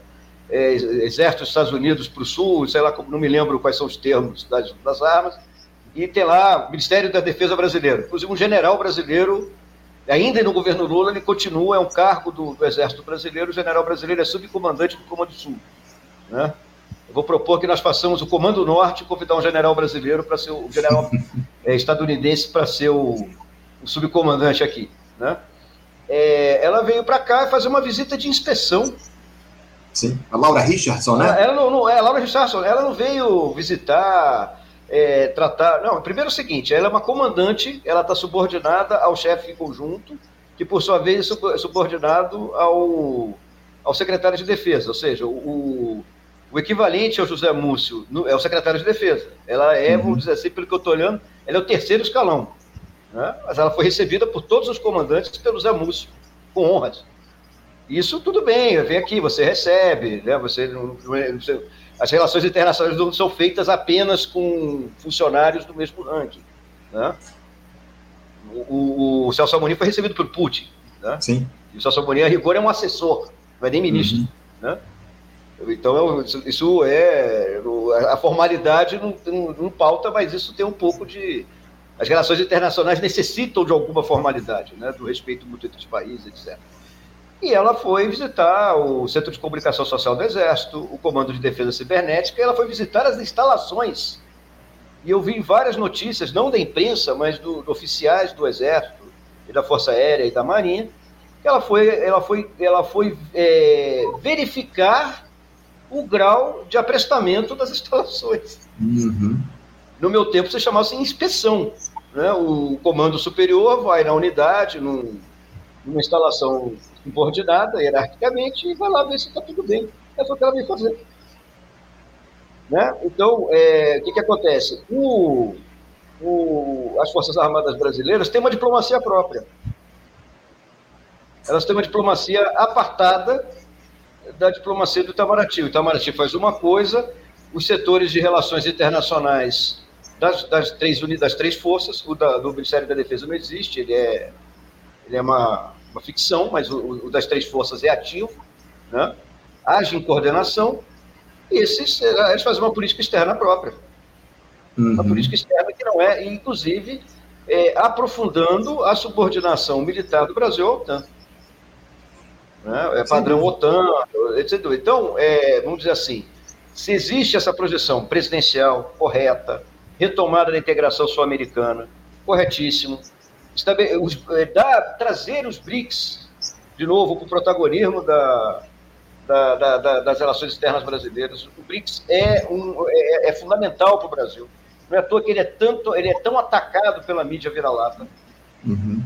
é, Exército dos Estados Unidos para o Sul, sei lá, não me lembro quais são os termos das, das armas, e tem lá o Ministério da Defesa Brasileiro. Inclusive, um general brasileiro, ainda no governo Lula, ele continua, é um cargo do, do Exército Brasileiro, o general brasileiro é subcomandante do Comando Sul. Né? Eu vou propor que nós façamos o Comando Norte e convidar um general brasileiro para ser o general é, estadunidense para ser o, o, subcomandante aqui. Né? É, ela veio para cá fazer uma visita de inspeção. Sim, a Laura Richardson, né? Ela não, não é, a Laura Richardson, ela não veio visitar é, tratar. Não, primeiro é o seguinte: ela é uma comandante, ela está subordinada ao chefe conjunto, que por sua vez é subordinado ao, ao secretário de defesa, ou seja, o, o equivalente ao José Múcio é o secretário de defesa. Ela é, uhum. vamos dizer assim, pelo que eu estou olhando, ela é o terceiro escalão. Né? Mas ela foi recebida por todos os comandantes pelo José Múcio, com honras. Isso tudo bem, vem aqui, você recebe, né? você, você as relações internacionais não são feitas apenas com funcionários do mesmo ranking. Né? O, o, Celso Amorim foi recebido por Putin. Né? Sim. E o Celso Amorim, a rigor, é um assessor, não é nem ministro. Uhum. Né? Então, isso é. A formalidade não, não, não, pauta, mas isso tem um pouco de. As relações internacionais necessitam de alguma formalidade, né? do respeito mútuo entre os países, etc. E ela foi visitar o Centro de Comunicação Social do Exército, o Comando de Defesa Cibernética, e ela foi visitar as instalações. E eu vi várias notícias, não da imprensa, mas do, do oficiais do Exército, e da Força Aérea e da Marinha, que ela foi, ela foi, ela foi é, verificar o grau de aprestamento das instalações. Uhum. No meu tempo, se chamava inspeção. Né? O comando superior vai na unidade, num, numa instalação subordinada, hierarquicamente, e vai lá ver se está tudo bem. É o que ela vem fazer. Né? Então, é, o que, que acontece? O, o, as Forças Armadas Brasileiras têm uma diplomacia própria. Elas têm uma diplomacia apartada da diplomacia do Itamaraty. O Itamaraty faz uma coisa, os setores de relações internacionais das, das, três, das três forças, o da, do Ministério da Defesa não existe, ele é, ele é uma, uma ficção, mas o, o, das três forças é ativo, né? age em coordenação, e esses, eles fazem uma política externa própria. Uhum. Uma política externa que não é, inclusive, é, aprofundando a subordinação militar do Brasil à OTAN. Né? É padrão Sim. OTAN, etc. Então, é, vamos dizer assim, se existe essa projeção presidencial correta, retomada da integração sul-americana, corretíssimo, os, é, trazer os BRICS de novo para o protagonismo da, da, da, das relações externas brasileiras. O BRICS é, um, é, é fundamental para o Brasil. Não é à toa que ele é, tanto, ele é tão atacado pela mídia vira-lata. Uhum.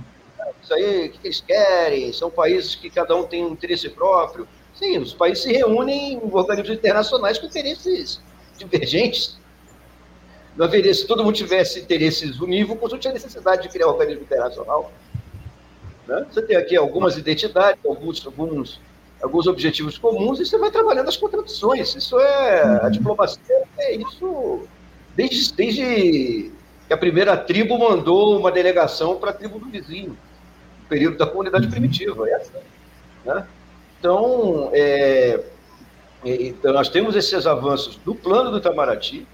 Isso aí, o que eles querem? São países que cada um tem um interesse próprio. Sim, os países se reúnem em organismos internacionais com interesses divergentes. Não haveria, se todo mundo tivesse interesses unívocos, não tinha necessidade de criar um organismo internacional. Né? Você tem aqui algumas identidades, alguns, alguns, alguns objetivos comuns, e você vai trabalhando as contradições. Isso é. A uhum. diplomacia é isso desde, desde que a primeira tribo mandou uma delegação para a tribo do vizinho, no período da comunidade uhum. primitiva. É assim, né? Então, é, então, nós temos esses avanços do plano do Itamaraty,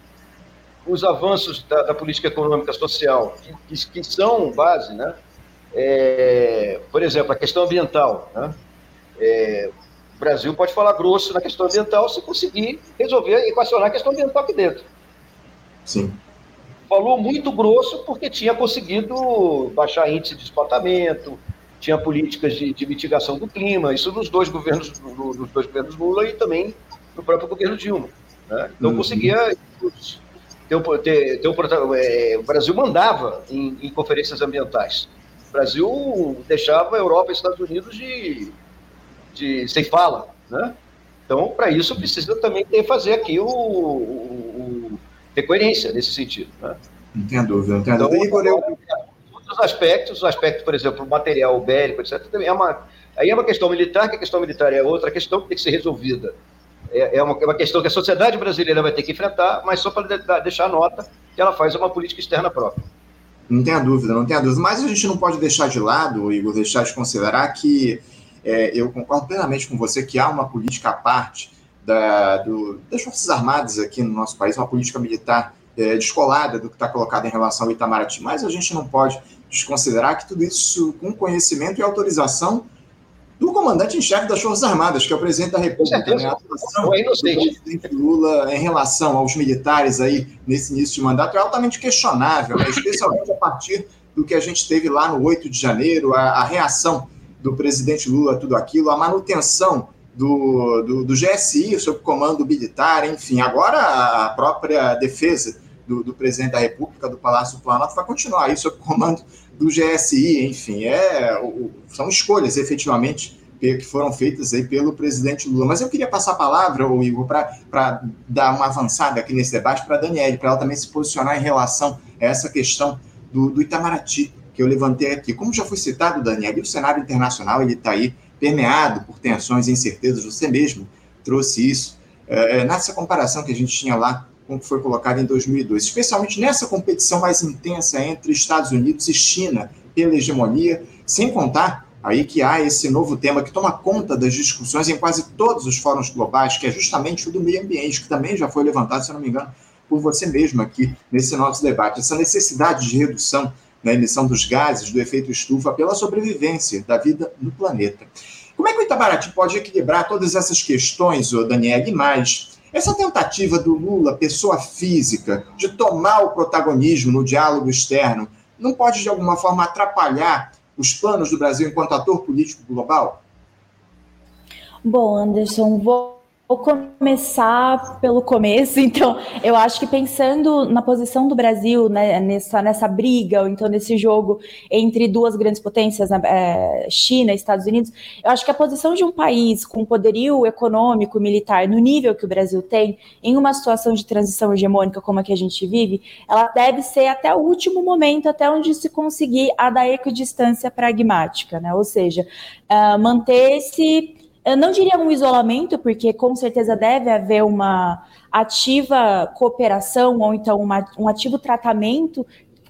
os avanços da, da política econômica social, que, que, são base, né? É, por exemplo, a questão ambiental. Né? É, o Brasil pode falar grosso na questão ambiental se conseguir resolver e equacionar a questão ambiental aqui dentro. Sim. falou muito grosso porque tinha conseguido baixar índice de despotamento, tinha políticas de, de mitigação do clima, isso nos dois governos, no, nos dois governos Lula e também no próprio governo Dilma. Né? Então uhum. conseguia ter, ter, ter um, é, o Brasil mandava em, em, conferências ambientais. O Brasil deixava a Europa e Estados Unidos de, de sem fala, né? Então, para isso, precisa também ter, fazer aqui o, o, o, ter coerência nesse sentido. Né? Não tenho dúvida, não tenho então, dúvida. Igor, eu... Outros aspectos, o aspecto, por exemplo, material bélico, etc., também é uma, aí é uma questão militar, que a questão militar é outra questão que tem que ser resolvida. É, é, uma, é uma questão que a sociedade brasileira vai ter que enfrentar, mas só para de, deixar nota que ela faz uma política externa própria. Não tenha dúvida, não tenha dúvida. Mas a gente não pode deixar de lado, Igor, deixar de considerar que é, eu concordo plenamente com você que há uma política à parte da, do, das Forças Armadas aqui no nosso país, uma política militar é, descolada do que está colocado em relação ao Itamaraty, mas a gente não pode desconsiderar que tudo isso com conhecimento e autorização do comandante em chefe das Forças Armadas, que é o presidente da República. Né? A atuação do presidente Lula em relação aos militares aí nesse início de mandato é altamente questionável, né? especialmente a partir do que a gente teve lá no 8 de janeiro, a, a reação do presidente Lula, tudo aquilo, a manutenção do, do, do GSI sob comando militar, enfim, agora a própria defesa do, do, presidente da República, do Palácio Planalto, vai continuar isso sob comando do GSI, enfim, é, são escolhas efetivamente que foram feitas aí pelo presidente Lula. Mas eu queria passar a palavra, o Igor, para dar uma avançada aqui nesse debate para a Daniele, para ela também se posicionar em relação a essa questão do, do Itamaraty que eu levantei aqui. Como já foi citado, Daniel, o cenário internacional ele está aí permeado por tensões e incertezas, você mesmo trouxe isso, é, é, nessa comparação que a gente tinha lá com o que foi colocado em 2002, especialmente nessa competição mais intensa entre Estados Unidos e China pela hegemonia, sem contar aí que há esse novo tema que toma conta das discussões em quase todos os fóruns globais, que é justamente o do meio ambiente, que também já foi levantado, se não me engano, por você mesmo aqui nesse nosso debate, essa necessidade de redução na emissão dos gases do efeito estufa pela sobrevivência da vida no planeta. Como é que o Itamaraty pode equilibrar todas essas questões, Daniel, e mais? Essa tentativa do Lula, pessoa física, de tomar o protagonismo no diálogo externo, não pode, de alguma forma, atrapalhar os planos do Brasil enquanto ator político global? Bom, Anderson, vou Vou começar pelo começo, então eu acho que pensando na posição do Brasil né, nessa, nessa briga, ou então nesse jogo entre duas grandes potências, né, é, China e Estados Unidos, eu acho que a posição de um país com poderio econômico, militar, no nível que o Brasil tem, em uma situação de transição hegemônica como a que a gente vive, ela deve ser até o último momento, até onde se conseguir a da equidistância pragmática, né? ou seja, uh, manter esse eu não diria um isolamento, porque com certeza deve haver uma ativa cooperação ou então uma, um ativo tratamento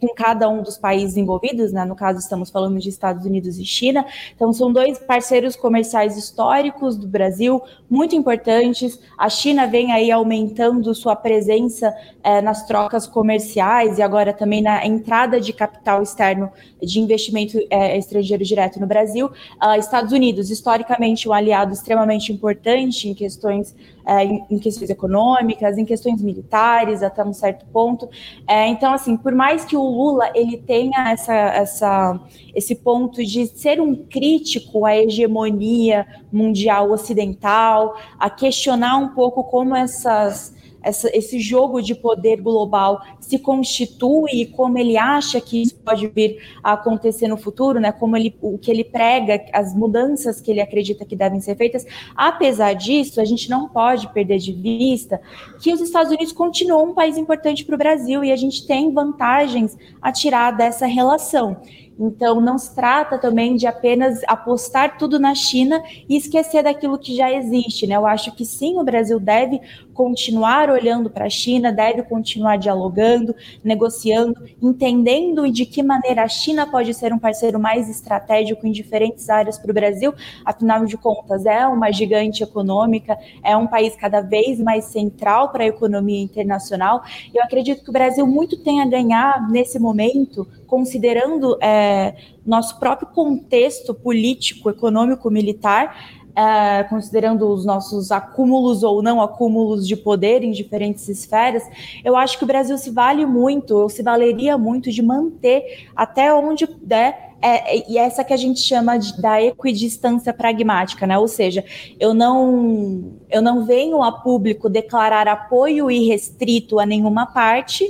com cada um dos países envolvidos, né? no caso estamos falando de Estados Unidos e China, então são dois parceiros comerciais históricos do Brasil, muito importantes, a China vem aí aumentando sua presença é, nas trocas comerciais e agora também na entrada de capital externo de investimento é, estrangeiro direto no Brasil, uh, Estados Unidos, historicamente um aliado extremamente importante em questões é, em, questões econômicas, em questões militares, até um certo ponto. É, então, assim, por mais que o Lula ele tenha essa, essa, esse ponto de ser um crítico à hegemonia mundial ocidental, a questionar um pouco como essas essa, esse jogo de poder global se constitui e como ele acha que isso pode vir a acontecer no futuro, né? Como ele, o que ele prega, as mudanças que ele acredita que devem ser feitas. Apesar disso, a gente não pode perder de vista que os Estados Unidos continuam um país importante para o Brasil e a gente tem vantagens a tirar dessa relação. Então, não se trata também de apenas apostar tudo na China e esquecer daquilo que já existe, né? Eu acho que sim, o Brasil deve continuar olhando para a China, deve continuar dialogando, negociando, entendendo de que maneira a China pode ser um parceiro mais estratégico em diferentes áreas para o Brasil. Afinal de contas, é uma gigante econômica, é um país cada vez mais central para a economia internacional. Eu acredito que o Brasil muito tem a ganhar nesse momento, considerando é, nosso próprio contexto político, econômico, militar é, considerando os nossos acúmulos ou não acúmulos de poder em diferentes esferas, eu acho que o Brasil se vale muito, ou se valeria muito de manter até onde der é, é, e essa que a gente chama de, da equidistância pragmática, né? Ou seja, eu não, eu não venho a público declarar apoio irrestrito a nenhuma parte,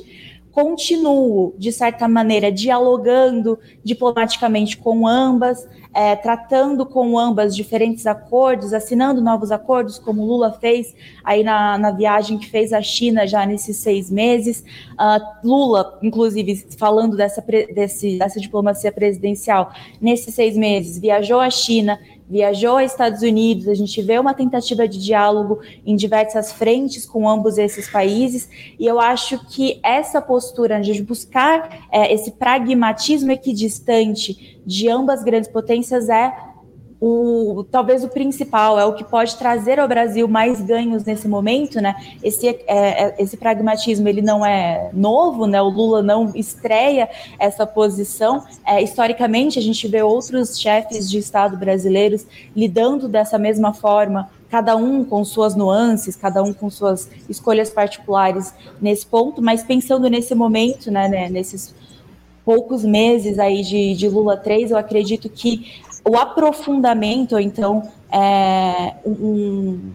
continuo, de certa maneira, dialogando diplomaticamente com ambas, é, tratando com ambas diferentes acordos, assinando novos acordos, como Lula fez aí na, na viagem que fez à China já nesses seis meses. Uh, Lula, inclusive, falando dessa, desse, dessa diplomacia presidencial, nesses seis meses, viajou à China, viajou aos Estados Unidos, a gente vê uma tentativa de diálogo em diversas frentes com ambos esses países, e eu acho que essa postura de buscar é, esse pragmatismo equidistante de ambas grandes potências é o, talvez o principal, é o que pode trazer ao Brasil mais ganhos nesse momento, né? Esse, é, é, esse pragmatismo ele não é novo, né? O Lula não estreia essa posição. É, historicamente, a gente vê outros chefes de Estado brasileiros lidando dessa mesma forma cada um com suas nuances, cada um com suas escolhas particulares nesse ponto, mas pensando nesse momento, né, né nesses poucos meses aí de, de Lula 3, eu acredito que o aprofundamento, então, é, um,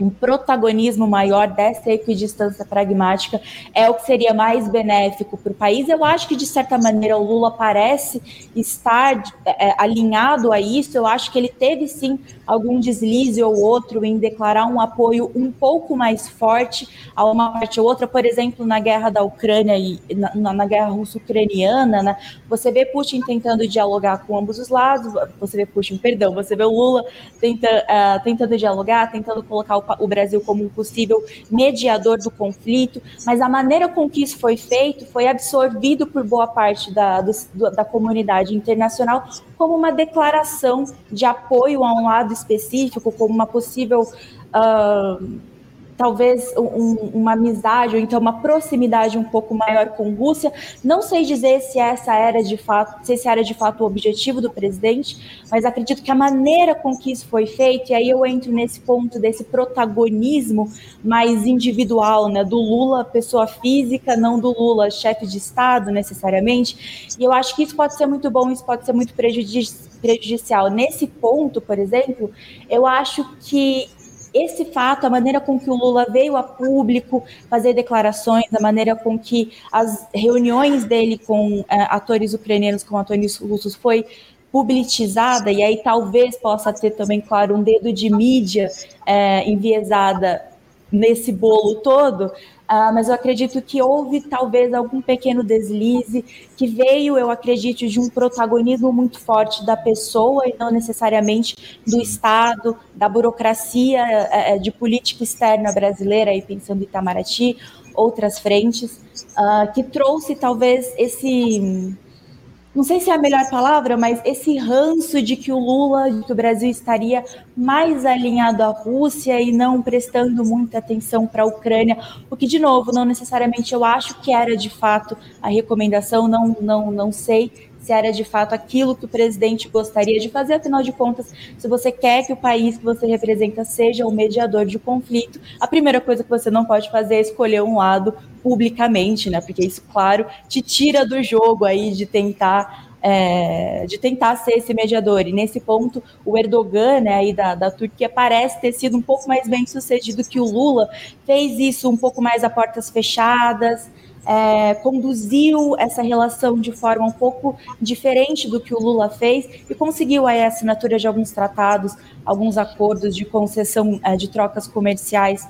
um protagonismo maior dessa equidistância pragmática é o que seria mais benéfico para o país. Eu acho que, de certa maneira, o Lula parece estar é, alinhado a isso. Eu acho que ele teve, sim, algum deslize ou outro em declarar um apoio um pouco mais forte a uma parte ou outra. Por exemplo, na guerra da Ucrânia e na, na guerra russo-ucraniana, né? você vê Putin tentando dialogar com ambos os lados, você vê Putin, perdão, você vê o Lula tenta, uh, tentando dialogar, tentando colocar o o Brasil como um possível mediador do conflito, mas a maneira com que isso foi feito foi absorvido por boa parte da, do, da comunidade internacional como uma declaração de apoio a um lado específico, como uma possível. Uh, talvez um, uma amizade ou então uma proximidade um pouco maior com Rússia. Não sei dizer se essa era de fato, se esse era de fato o objetivo do presidente, mas acredito que a maneira com que isso foi feito, e aí eu entro nesse ponto desse protagonismo mais individual, né, do Lula pessoa física, não do Lula chefe de Estado necessariamente. E eu acho que isso pode ser muito bom, isso pode ser muito prejudicial. Nesse ponto, por exemplo, eu acho que esse fato, a maneira com que o Lula veio a público fazer declarações, a maneira com que as reuniões dele com é, atores ucranianos, com atores russos, foi publicizada, e aí talvez possa ter também, claro, um dedo de mídia é, enviesada nesse bolo todo, Uh, mas eu acredito que houve talvez algum pequeno deslize que veio, eu acredito, de um protagonismo muito forte da pessoa e não necessariamente do Estado, da burocracia uh, de política externa brasileira, aí pensando em Itamaraty, outras frentes, uh, que trouxe talvez esse não sei se é a melhor palavra, mas esse ranço de que o Lula, de que o Brasil estaria mais alinhado à Rússia e não prestando muita atenção para a Ucrânia, o que, de novo, não necessariamente eu acho que era de fato a recomendação, não, não, não sei se era de fato aquilo que o presidente gostaria de fazer, afinal de contas, se você quer que o país que você representa seja o mediador de conflito, a primeira coisa que você não pode fazer é escolher um lado publicamente, né? Porque isso, claro, te tira do jogo aí de tentar é, de tentar ser esse mediador. E nesse ponto, o Erdogan, né, aí da, da Turquia, parece ter sido um pouco mais bem sucedido que o Lula, fez isso um pouco mais a portas fechadas, é, conduziu essa relação de forma um pouco diferente do que o Lula fez e conseguiu aí a assinatura de alguns tratados, alguns acordos de concessão é, de trocas comerciais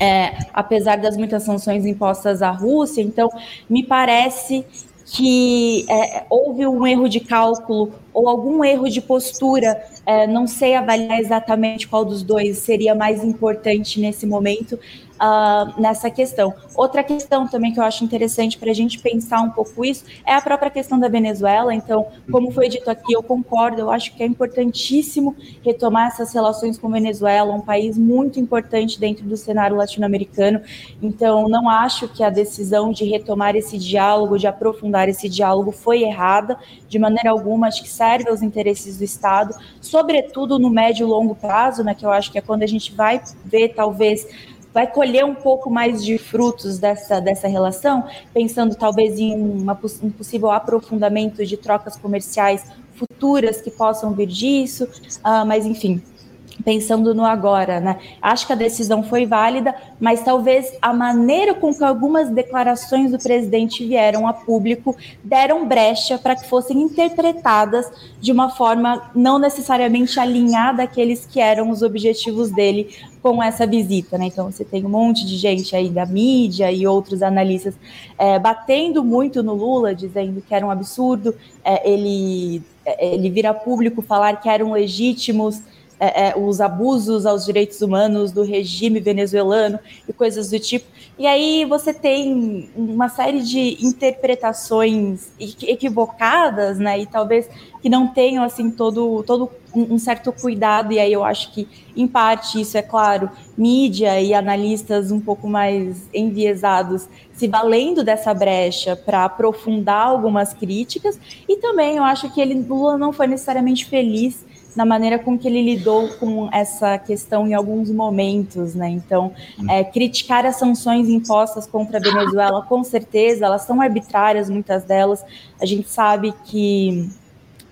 é, apesar das muitas sanções impostas à Rússia. Então, me parece que é, houve um erro de cálculo ou algum erro de postura, é, não sei avaliar exatamente qual dos dois seria mais importante nesse momento, uh, nessa questão. Outra questão também que eu acho interessante para a gente pensar um pouco isso é a própria questão da Venezuela. Então, como foi dito aqui, eu concordo, eu acho que é importantíssimo retomar essas relações com Venezuela, um país muito importante dentro do cenário latino-americano. Então, não acho que a decisão de retomar esse diálogo, de aprofundar esse diálogo, foi errada, de maneira alguma, acho que serve aos interesses do Estado, sobretudo no médio e longo prazo, né, que eu acho que é quando a gente vai ver, talvez, vai colher um pouco mais de frutos dessa, dessa relação, pensando talvez em uma, um possível aprofundamento de trocas comerciais futuras que possam vir disso, uh, mas enfim, pensando no agora, né? Acho que a decisão foi válida, mas talvez a maneira com que algumas declarações do presidente vieram a público deram brecha para que fossem interpretadas de uma forma não necessariamente alinhada àqueles que eram os objetivos dele com essa visita, né? Então você tem um monte de gente aí da mídia e outros analistas é, batendo muito no Lula, dizendo que era um absurdo é, ele é, ele vir público falar que eram legítimos é, é, os abusos aos direitos humanos do regime venezuelano e coisas do tipo. E aí você tem uma série de interpretações equivocadas, né? E talvez que não tenham assim todo, todo um certo cuidado. E aí eu acho que, em parte, isso é claro, mídia e analistas um pouco mais enviesados se valendo dessa brecha para aprofundar algumas críticas. E também eu acho que ele Lula não foi necessariamente feliz na maneira com que ele lidou com essa questão em alguns momentos, né? Então, hum. é, criticar as sanções impostas contra a Venezuela, com certeza, elas são arbitrárias, muitas delas. A gente sabe que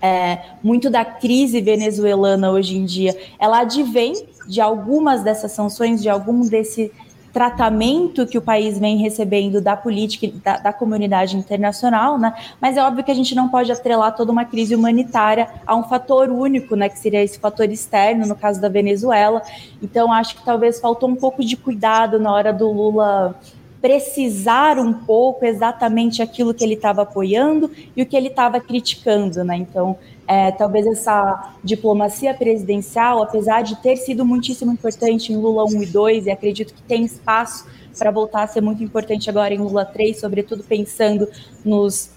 é, muito da crise venezuelana hoje em dia, ela advém de algumas dessas sanções, de algum desse tratamento que o país vem recebendo da política da, da, comunidade internacional, né? Mas é óbvio que a gente não pode atrelar toda uma crise humanitária a um fator único, né? Que seria esse fator externo, no caso da Venezuela. Então, acho que talvez faltou um pouco de cuidado na hora do Lula precisar um pouco exatamente aquilo que ele estava apoiando e o que ele estava criticando, né? Então, é, talvez essa diplomacia presidencial, apesar de ter sido muitíssimo importante em Lula 1 e 2, e acredito que tem espaço para voltar a ser muito importante agora em Lula 3, sobretudo pensando nos,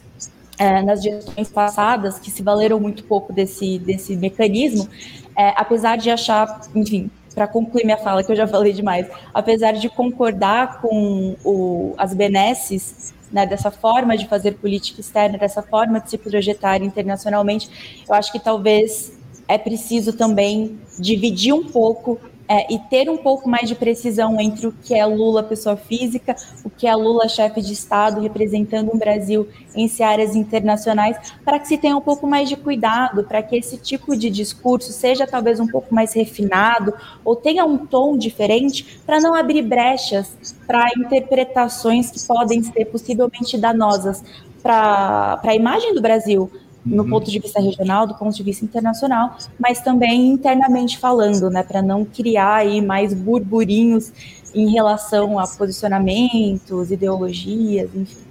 é, nas gestões passadas, que se valeram muito pouco desse, desse mecanismo, é, apesar de achar, enfim, para concluir minha fala, que eu já falei demais, apesar de concordar com o, as benesses né, dessa forma de fazer política externa, dessa forma de se projetar internacionalmente, eu acho que talvez é preciso também dividir um pouco é, e ter um pouco mais de precisão entre o que é Lula pessoa física, o que é Lula chefe de Estado representando o Brasil em áreas internacionais, para que se tenha um pouco mais de cuidado, para que esse tipo de discurso seja talvez um pouco mais refinado ou tenha um tom diferente, para não abrir brechas para interpretações que podem ser possivelmente danosas para a imagem do Brasil, no uhum. ponto de vista regional, do ponto de vista internacional, mas também internamente falando, né, para não criar aí mais burburinhos em relação a posicionamentos, ideologias, enfim.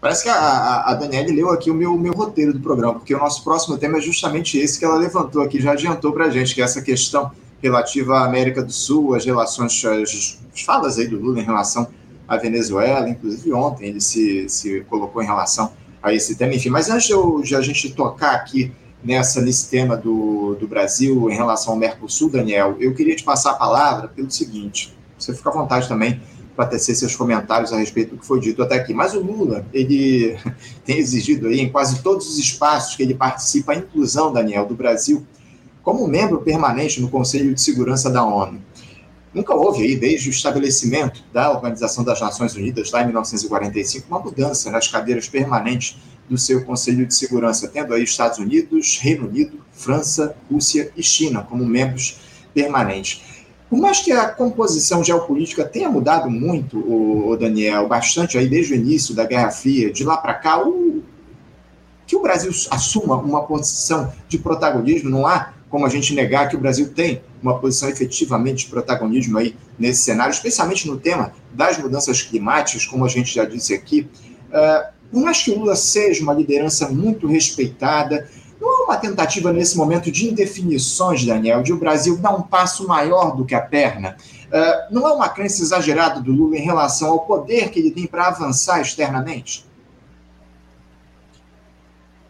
Parece que a, a Daniele leu aqui o meu, meu roteiro do programa, porque o nosso próximo tema é justamente esse que ela levantou aqui, já adiantou para a gente, que é essa questão relativa à América do Sul, as relações, as, as falas aí do Lula em relação à Venezuela, inclusive ontem ele se, se colocou em relação a esse tema. Enfim, mas antes de, a gente tocar aqui nessa, nesse tema do, do Brasil em relação ao Mercosul, Daniel, eu queria te passar a palavra pelo seguinte: você fica à vontade também para tecer seus comentários a respeito do que foi dito até aqui. Mas o Lula, ele tem exigido aí em quase todos os espaços que ele participa a inclusão, Daniel, do Brasil como membro permanente no Conselho de Segurança da ONU. Nunca houve aí, desde o estabelecimento da Organização das Nações Unidas, lá em 1945, uma mudança nas cadeiras permanentes do seu Conselho de Segurança, tendo aí Estados Unidos, Reino Unido, França, Rússia e China como membros permanentes. Por mais que a composição geopolítica tenha mudado muito, o Daniel, bastante aí desde o início da Guerra Fria, de lá para cá, o, que o Brasil assuma uma posição de protagonismo, não há como a gente negar que o Brasil tem uma posição efetivamente de protagonismo aí nesse cenário, especialmente no tema das mudanças climáticas, como a gente já disse aqui. Uh, por mais que o Lula seja uma liderança muito respeitada, não é uma tentativa nesse momento de indefinições, Daniel, de o Brasil dar um passo maior do que a perna. Uh, não é uma crença exagerada do Lula em relação ao poder que ele tem para avançar externamente?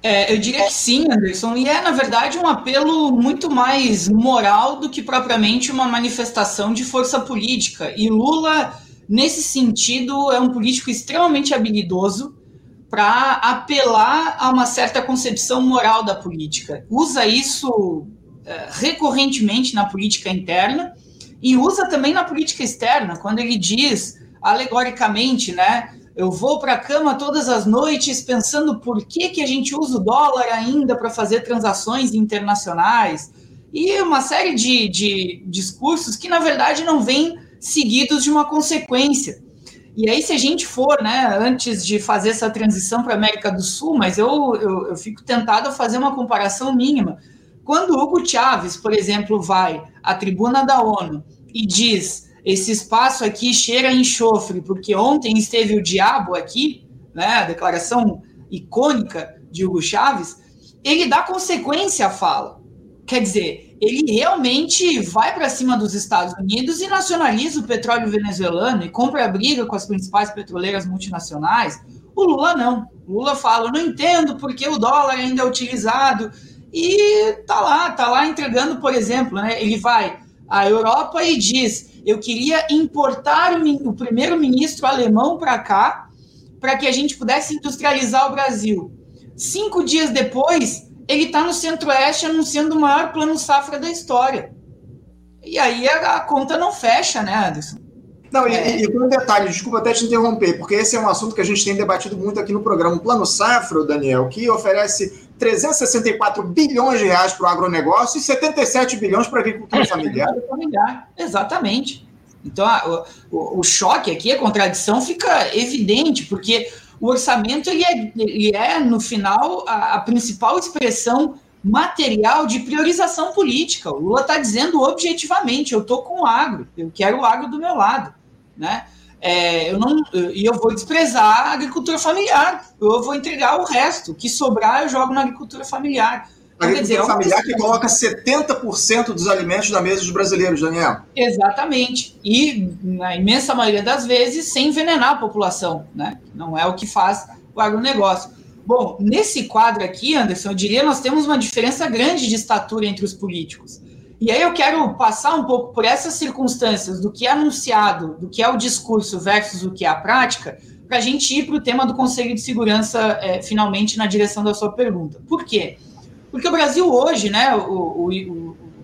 É, eu diria que sim, Anderson, e é, na verdade, um apelo muito mais moral do que propriamente uma manifestação de força política. E Lula, nesse sentido, é um político extremamente habilidoso para apelar a uma certa concepção moral da política. Usa isso é, recorrentemente na política interna e usa também na política externa, quando ele diz, alegoricamente, né? Eu vou para a cama todas as noites pensando por que, que a gente usa o dólar ainda para fazer transações internacionais. E uma série de, de discursos que, na verdade, não vêm seguidos de uma consequência. E aí, se a gente for, né, antes de fazer essa transição para a América do Sul, mas eu, eu, eu, fico tentado a fazer uma comparação mínima. Quando Hugo Chávez, por exemplo, vai à tribuna da ONU e diz esse espaço aqui cheira a enxofre, porque ontem esteve o diabo aqui, né, a declaração icônica de Hugo Chávez, ele dá consequência à fala. Quer dizer, ele realmente vai para cima dos Estados Unidos e nacionaliza o petróleo venezuelano e compra a briga com as principais petroleiras multinacionais. O Lula não. O Lula fala: não entendo porque o dólar ainda é utilizado. E tá lá, tá lá entregando, por exemplo, né? Ele vai à Europa e diz: eu queria importar o, o primeiro-ministro alemão para cá, para que a gente pudesse industrializar o Brasil. Cinco dias depois, ele está no Centro-Oeste anunciando o maior plano safra da história. E aí a, a conta não fecha, né, Anderson? Não, é. e, e um detalhe, desculpa até te interromper, porque esse é um assunto que a gente tem debatido muito aqui no programa. O Plano Safra, Daniel, que oferece 364 bilhões de reais para o agronegócio e 77 bilhões para a agricultura familiar. familiar. Exatamente. Então, a, o, o, choque aqui, a contradição fica evidente, porque o orçamento ele é, ele é no final, a, a principal expressão material de priorização política. O Lula está dizendo objetivamente: eu estou com o agro, eu quero o agro do meu lado. Né? É, eu não, e eu vou desprezar a agricultura familiar, eu vou entregar o resto, o que sobrar eu jogo na agricultura familiar. A agricultura dizer, é familiar que coloca 70% dos alimentos na mesa dos brasileiros, Daniel. Exatamente. E, na imensa maioria das vezes, sem envenenar a população, né? Não é o que faz o agronegócio. Bom, nesse quadro aqui, Anderson, eu diria nós temos uma diferença grande de estatura entre os políticos. E aí eu quero passar um pouco por essas circunstâncias do que é anunciado, do que é o discurso versus o que é a prática, para a gente ir para o tema do Conselho de Segurança, é, finalmente, na direção da sua pergunta. Por quê? Porque o Brasil hoje, né, o, o,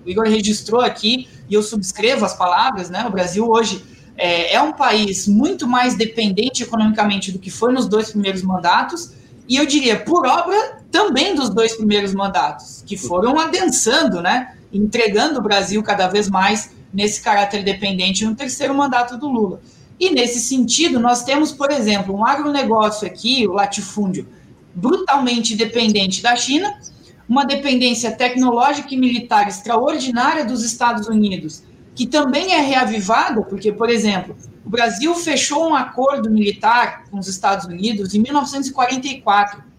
o Igor registrou aqui, e eu subscrevo as palavras, né, o Brasil hoje é, é um país muito mais dependente economicamente do que foi nos dois primeiros mandatos, e eu diria, por obra também dos dois primeiros mandatos, que foram adensando, né, entregando o Brasil cada vez mais nesse caráter dependente no terceiro mandato do Lula. E nesse sentido, nós temos, por exemplo, um agronegócio aqui, o latifúndio, brutalmente dependente da China, uma dependência tecnológica e militar extraordinária dos Estados Unidos, que também é reavivada, porque, por exemplo, o Brasil fechou um acordo militar com os Estados Unidos em 1944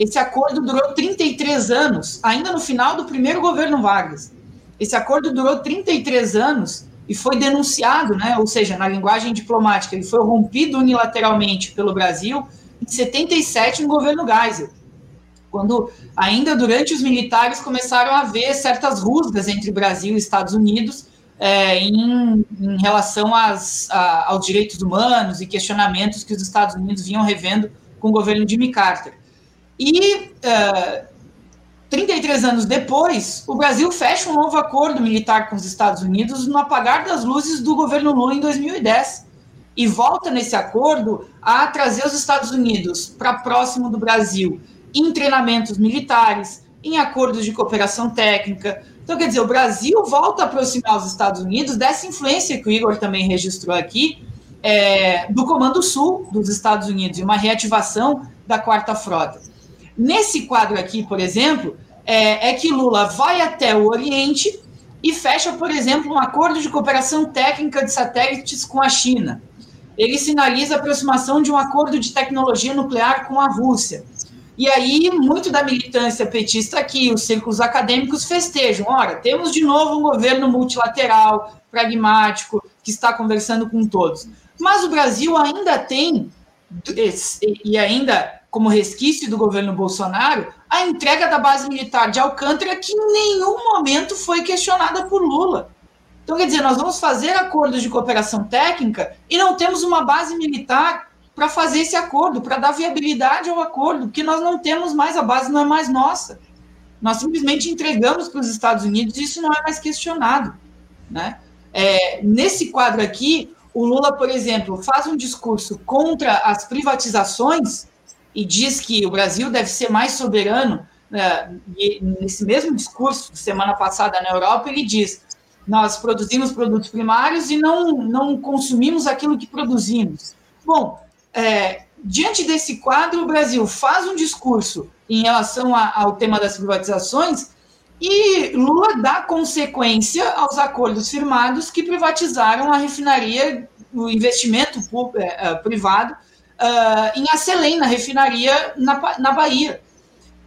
esse acordo durou 33 anos, ainda no final do primeiro governo Vargas. Esse acordo durou 33 anos e foi denunciado, né? ou seja, na linguagem diplomática, ele foi rompido unilateralmente pelo Brasil em 77 no governo Geisel, quando ainda durante os militares começaram a haver certas rusgas entre Brasil e Estados Unidos é, em, em, relação às, a, aos direitos humanos e questionamentos que os Estados Unidos vinham revendo com o governo de Carter. E uh, é, 33 anos depois, o Brasil fecha um novo acordo militar com os Estados Unidos no apagar das luzes do governo Lula em 2010 e volta nesse acordo a trazer os Estados Unidos para próximo do Brasil em treinamentos militares, em acordos de cooperação técnica. Então, quer dizer, o Brasil volta a aproximar os Estados Unidos dessa influência que o Igor também registrou aqui, é, do Comando Sul dos Estados Unidos, e uma reativação da Quarta Frota. Nesse quadro aqui, por exemplo, é, é que Lula vai até o Oriente e fecha, por exemplo, um acordo de cooperação técnica de satélites com a China. Ele sinaliza a aproximação de um acordo de tecnologia nuclear com a Rússia. E aí, muito da militância petista aqui, os círculos acadêmicos festejam. Ora, temos de novo um governo multilateral, pragmático, que está conversando com todos. Mas o Brasil ainda tem, e ainda como resquício do governo Bolsonaro, a entrega da base militar de Alcântara, que em nenhum momento foi questionada por Lula. Então, quer dizer, nós vamos fazer acordos de cooperação técnica e não temos uma base militar para fazer esse acordo, para dar viabilidade ao acordo, porque nós não temos mais, a base não é mais nossa. Nós simplesmente entregamos para os Estados Unidos e isso não é mais questionado. Né? É, nesse quadro aqui, o Lula, por exemplo, faz um discurso contra as privatizações e diz que o Brasil deve ser mais soberano. Né? E nesse mesmo discurso, semana passada na Europa, ele diz: nós produzimos produtos primários e não, não consumimos aquilo que produzimos. Bom, é, diante desse quadro, o Brasil faz um discurso em relação a, ao tema das privatizações e Lula dá consequência aos acordos firmados que privatizaram a refinaria, o investimento é, é, privado uh, em Acelen, na refinaria na, na Bahia.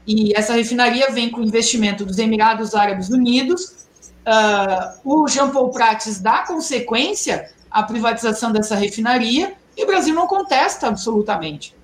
E essa refinaria vem com investimento dos Emirados Árabes Unidos. Uh, o Jean Paul Prates dá consequência à privatização dessa refinaria e o Brasil não contesta absolutamente.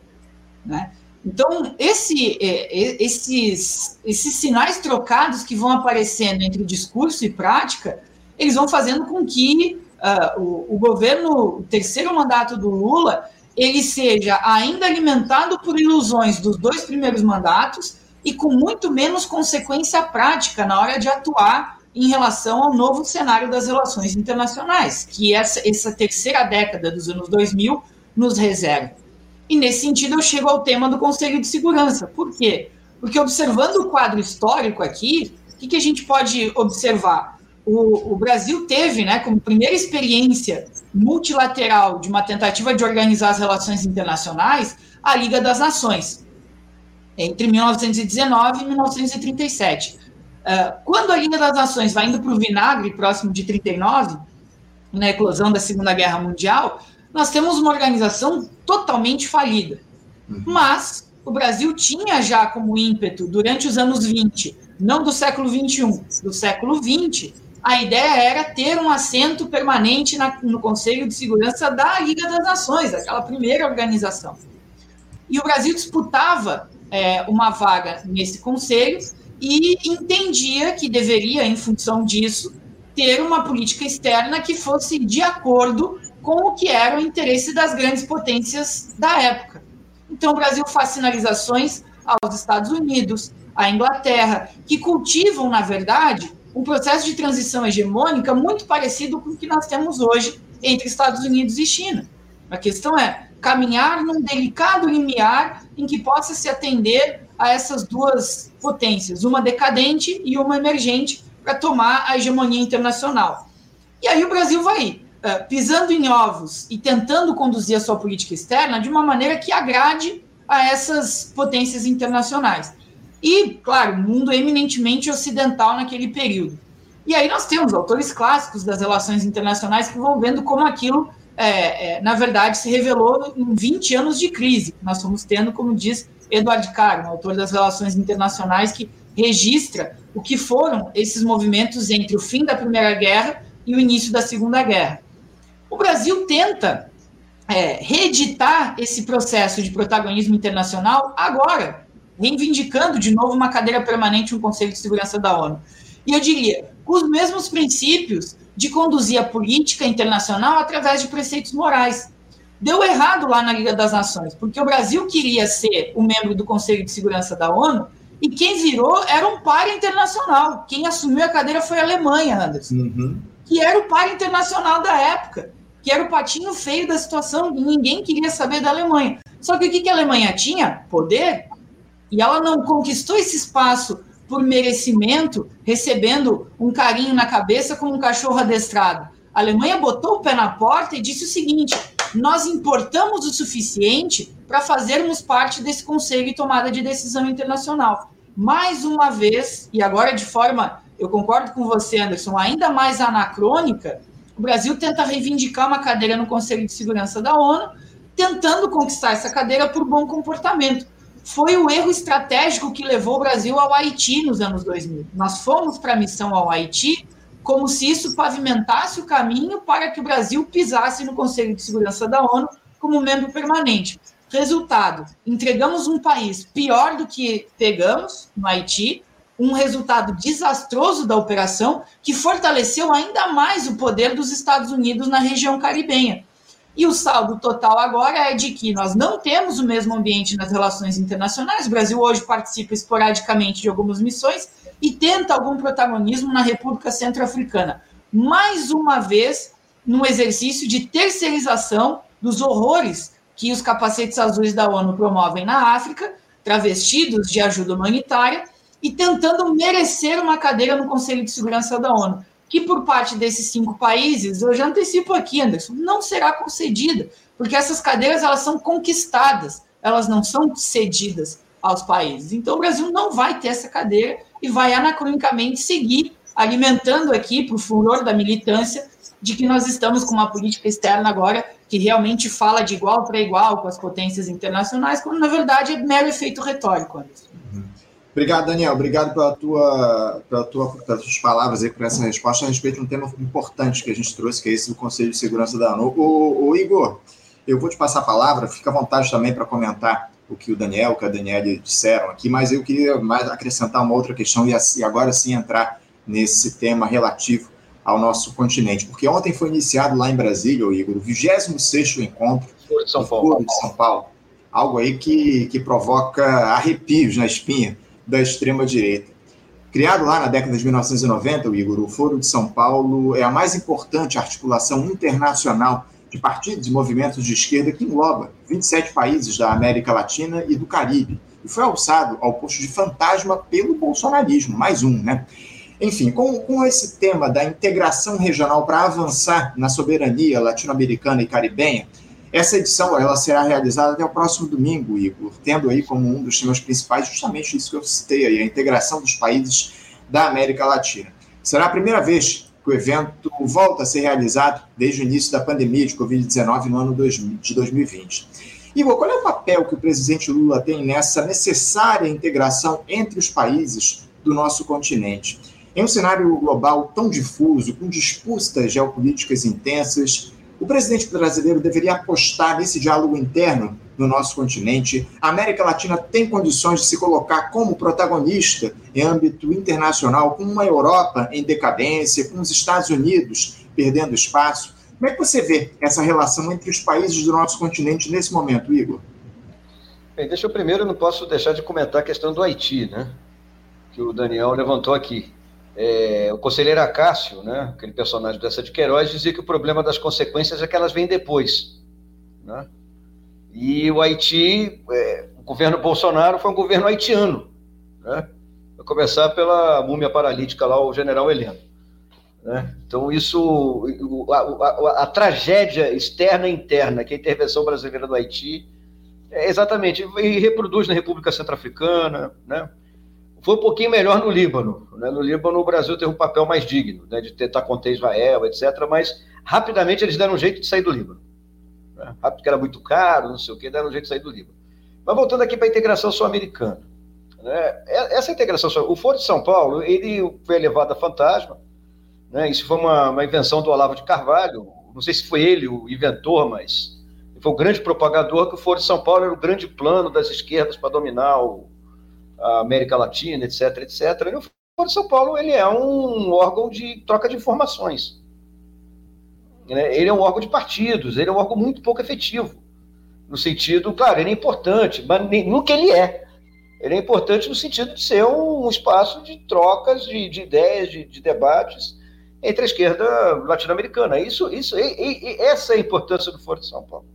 Né? Então, esse, é, é, esses, esses sinais trocados que vão aparecendo entre discurso e prática, eles vão fazendo com que uh, o, o, governo, o terceiro mandato do Lula, ele seja ainda alimentado por ilusões dos dois primeiros mandatos e com muito menos consequência prática na hora de atuar em relação ao novo cenário das relações internacionais, que essa, essa terceira década dos anos 2000 nos reserva. E nesse sentido eu chego ao tema do Conselho de Segurança. Por quê? Porque observando o quadro histórico aqui, o que, que a gente pode observar? O, o, Brasil teve, né, como primeira experiência multilateral de uma tentativa de organizar as relações internacionais, a Liga das Nações, entre 1919 e 1937. Uh, quando a Liga das Nações vai indo para o vinagre, próximo de 39, na eclosão da Segunda Guerra Mundial, nós temos uma organização totalmente falida. Uhum. Mas o Brasil tinha já como ímpeto, durante os anos 20, não do século 21, do século 20, a ideia era ter um assento permanente na, no Conselho de Segurança da Liga das Nações, aquela primeira organização. E o Brasil disputava é, uma vaga nesse conselho e entendia que deveria, em função disso, ter uma política externa que fosse de acordo com o que era o interesse das grandes potências da época. Então, o Brasil faz sinalizações aos Estados Unidos, à Inglaterra, que cultivam, na verdade, um processo de transição hegemônica muito parecido com o que nós temos hoje entre Estados Unidos e China. A questão é caminhar num delicado limiar em que possa se atender a essas duas potências, uma decadente e uma emergente, para tomar a hegemonia internacional. E aí o Brasil vai uh, pisando em ovos e tentando conduzir a sua política externa de uma maneira que agrade a essas potências internacionais. E, claro, mundo eminentemente ocidental naquele período. E aí nós temos autores clássicos das relações internacionais que vão vendo como aquilo, é, é, na verdade, se revelou em 20 anos de crise. Nós estamos tendo, como diz Eduardo Caro, um autor das relações internacionais, que registra o que foram esses movimentos entre o fim da Primeira Guerra e o início da Segunda Guerra. O Brasil tenta é, reeditar esse processo de protagonismo internacional agora, reivindicando de novo uma cadeira permanente no Conselho de Segurança da ONU. E eu diria, com os mesmos princípios de conduzir a política internacional através de preceitos morais. Deu errado lá na Liga das Nações, porque o Brasil queria ser o um membro do Conselho de Segurança da ONU e quem virou era um par internacional. Quem assumiu a cadeira foi a Alemanha, Anderson, uhum. que era o par internacional da época que era o patinho feio da situação, ninguém queria saber da Alemanha. Só que o que, que a Alemanha tinha? Poder. E ela não conquistou esse espaço por merecimento, recebendo um carinho na cabeça como um cachorro adestrado. A Alemanha botou o pé na porta e disse o seguinte: nós importamos o suficiente para fazermos parte desse conselho e tomada de decisão internacional. Mais uma vez, e agora de forma, eu concordo com você, Anderson, ainda mais anacrônica, o Brasil tenta reivindicar uma cadeira no Conselho de Segurança da ONU, tentando conquistar essa cadeira por bom comportamento. Foi o erro estratégico que levou o Brasil ao Haiti nos anos 2000. Nós fomos para a missão ao Haiti como se isso pavimentasse o caminho para que o Brasil pisasse no Conselho de Segurança da ONU como membro permanente. Resultado: entregamos um país pior do que pegamos no Haiti, um resultado desastroso da operação que fortaleceu ainda mais o poder dos Estados Unidos na região caribenha. E o saldo total agora é de que nós não temos o mesmo ambiente nas relações internacionais. O Brasil hoje participa esporadicamente de algumas missões e tenta algum protagonismo na República Centro-Africana. Mais uma vez, num exercício de terceirização dos horrores que os capacetes azuis da ONU promovem na África, travestidos de ajuda humanitária, e tentando merecer uma cadeira no Conselho de Segurança da ONU, que por parte desses cinco países, eu já antecipo aqui, Anderson, não será concedida, porque essas cadeiras elas são conquistadas, elas não são cedidas aos países. Então o Brasil não vai ter essa cadeira e vai anacronicamente seguir alimentando aqui para o furor da militância de que nós estamos com uma política externa agora que realmente fala de igual para igual com as potências internacionais, quando na verdade é mero efeito retórico. Uhum. Obrigado, Daniel. Obrigado pela tua, pela tua, pelas tuas palavras e por essa resposta a respeito de um tema importante que a gente trouxe, que é esse do Conselho de Segurança da ONU. O, o Igor, eu vou te passar a palavra, fica à vontade também para comentar o que o Daniel, que a Daniela disseram aqui, mas eu queria mais acrescentar uma outra questão e agora sim entrar nesse tema relativo ao nosso continente, porque ontem foi iniciado lá em Brasília, o Igor, o 26º encontro Foro de São Paulo. de São Paulo, algo aí que, que provoca arrepios na espinha da extrema-direita. Criado lá na década de 1990, o Igor, o Foro de São Paulo é a mais importante articulação internacional de partidos e movimentos de esquerda que engloba 27 países da América Latina e do Caribe, e foi alçado ao posto de fantasma pelo bolsonarismo, mais um, né? Enfim, com, com esse tema da integração regional para avançar na soberania latino-americana e caribenha, essa edição ela será realizada até o próximo domingo, Igor, tendo aí como um dos temas principais justamente isso que eu citei aí, a integração dos países da América Latina. Será a primeira vez o evento volta a ser realizado desde o início da pandemia de Covid-19 no ano de 2020. Igor, qual é o papel que o presidente Lula tem nessa necessária integração entre os países do nosso continente? Em um cenário global tão difuso, com disputas geopolíticas intensas, o presidente brasileiro deveria apostar nesse diálogo interno no nosso continente. A América Latina tem condições de se colocar como protagonista em âmbito internacional, com uma Europa em decadência, com os Estados Unidos perdendo espaço. Como é que você vê essa relação entre os países do nosso continente nesse momento, Igor? Bem, deixa eu primeiro, não posso deixar de comentar a questão do Haiti, né? Que o Daniel levantou aqui. É, o conselheiro Acácio, né, aquele personagem dessa de Queiroz, dizia que o problema das consequências é que elas vêm depois. Né? E o Haiti, é, o governo Bolsonaro foi um governo haitiano. Né? Vou começar pela múmia paralítica lá, o general Heleno. Né? Então, isso, a, a, a, tragédia externa e interna, que a intervenção brasileira no Haiti, é exatamente, e reproduz na República Centro-Africana, né? Foi um pouquinho melhor no Líbano. Né? No Líbano, o Brasil teve um papel mais digno, né? de tentar conter Israel, etc. Mas rapidamente eles deram um jeito de sair do Líbano. Né? Rápido, porque era muito caro, não sei o quê, deram um jeito de sair do Líbano. Mas voltando aqui para a integração sul-americana. Né? Essa integração, o Foro de São Paulo, ele foi elevado a fantasma. Né? Isso foi uma, uma invenção do Olavo de Carvalho. Não sei se foi ele o inventor, mas foi o grande propagador que o Foro de São Paulo era o grande plano das esquerdas para dominar o, América Latina, etc, etc. E o Foro de São Paulo ele é um órgão de troca de informações. Né? Ele é um órgão de partidos, ele é um órgão muito pouco efetivo. No sentido, claro, ele é importante, mas no que ele é. Ele é importante no sentido de ser um, espaço de trocas de, de ideias, de, de, debates entre a esquerda latino-americana. Isso, isso, e, e, essa é a importância do Foro de São Paulo.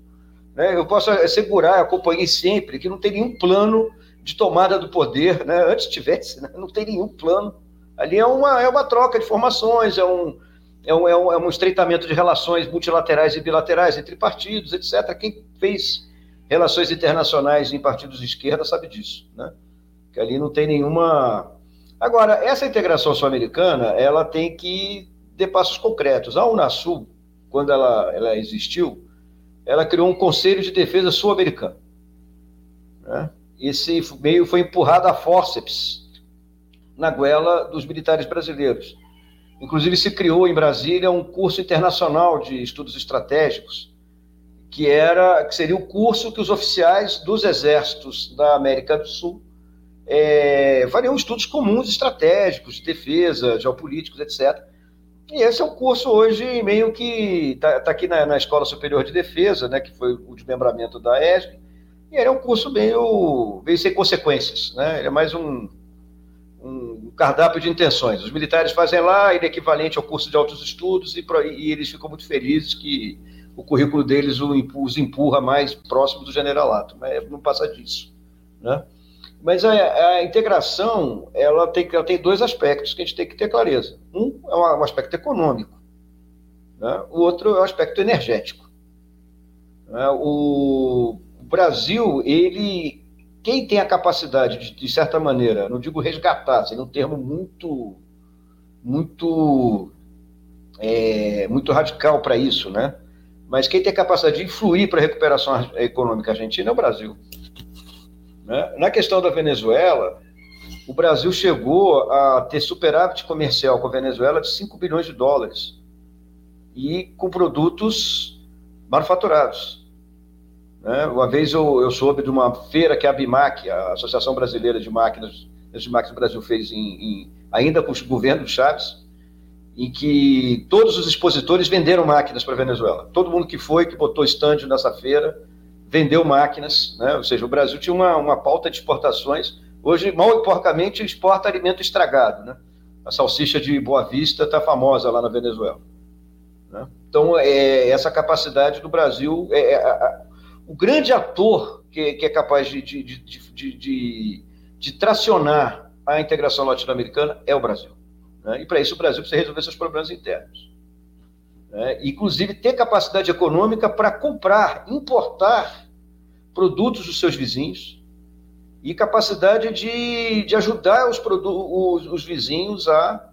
Né? Eu posso assegurar, acompanhei sempre, que não tem nenhum plano de tomada do poder, né? antes tivesse, né? não tem nenhum plano. Ali é uma, é uma troca de informações, é um, é, um, é, um, é um estreitamento de relações multilaterais e bilaterais entre partidos, etc. Quem fez relações internacionais em partidos de esquerda sabe disso, né? que ali não tem nenhuma... Agora, essa integração sul-americana, ela tem que ter passos concretos. A Unasul, quando ela, ela existiu, ela criou um Conselho de Defesa Sul-Americano. Né? Esse meio foi empurrado a forceps na goela dos militares brasileiros. Inclusive, se criou em Brasília um curso internacional de estudos estratégicos, que era que seria o curso que os oficiais dos exércitos da América do Sul é, fariam estudos comuns estratégicos, de defesa, geopolíticos, etc. E esse é o curso hoje meio que está tá aqui na, na, Escola Superior de Defesa, né, que foi o desmembramento da ESG, e é um curso meio, meio sem consequências, né? Ele é mais um, um cardápio de intenções. Os militares fazem lá, ele é equivalente ao curso de altos estudos, e, e eles ficam muito felizes que o currículo deles os empurra mais próximo do generalato, mas não passa disso. Né? Mas a, a, integração ela tem, ela tem dois aspectos que a gente tem que ter clareza. Um é um, aspecto econômico, né? o outro é um aspecto energético. Né? O, o Brasil, ele, quem tem a capacidade de, de certa maneira, não digo resgatar, seria um termo muito, muito, é, muito radical para isso, né? Mas quem tem capacidade de influir para a recuperação econômica argentina é o Brasil. Né? Na questão da Venezuela, o Brasil chegou a ter superávit comercial com a Venezuela de 5 bilhões de dólares e com produtos manufaturados. Né? Uma vez eu, eu, soube de uma feira que a BIMAC, a Associação Brasileira de Máquinas, de Máquinas do Brasil, fez em, em, ainda com o governo Chaves, em que todos os expositores venderam máquinas para a Venezuela. Todo mundo que foi, que botou estande nessa feira, vendeu máquinas, né? ou seja, o Brasil tinha uma, uma pauta de exportações. Hoje, mal e porcamente, exporta alimento estragado. Né? A salsicha de Boa Vista está famosa lá na Venezuela. Né? Então, é, essa capacidade do Brasil, é, é, o grande ator que, que é capaz de, de, de, de, tracionar a integração latino-americana é o Brasil. Né? E para isso o Brasil precisa resolver seus problemas internos. Né? Inclusive ter capacidade econômica para comprar, importar produtos dos seus vizinhos e capacidade de, de ajudar os, os, os vizinhos a,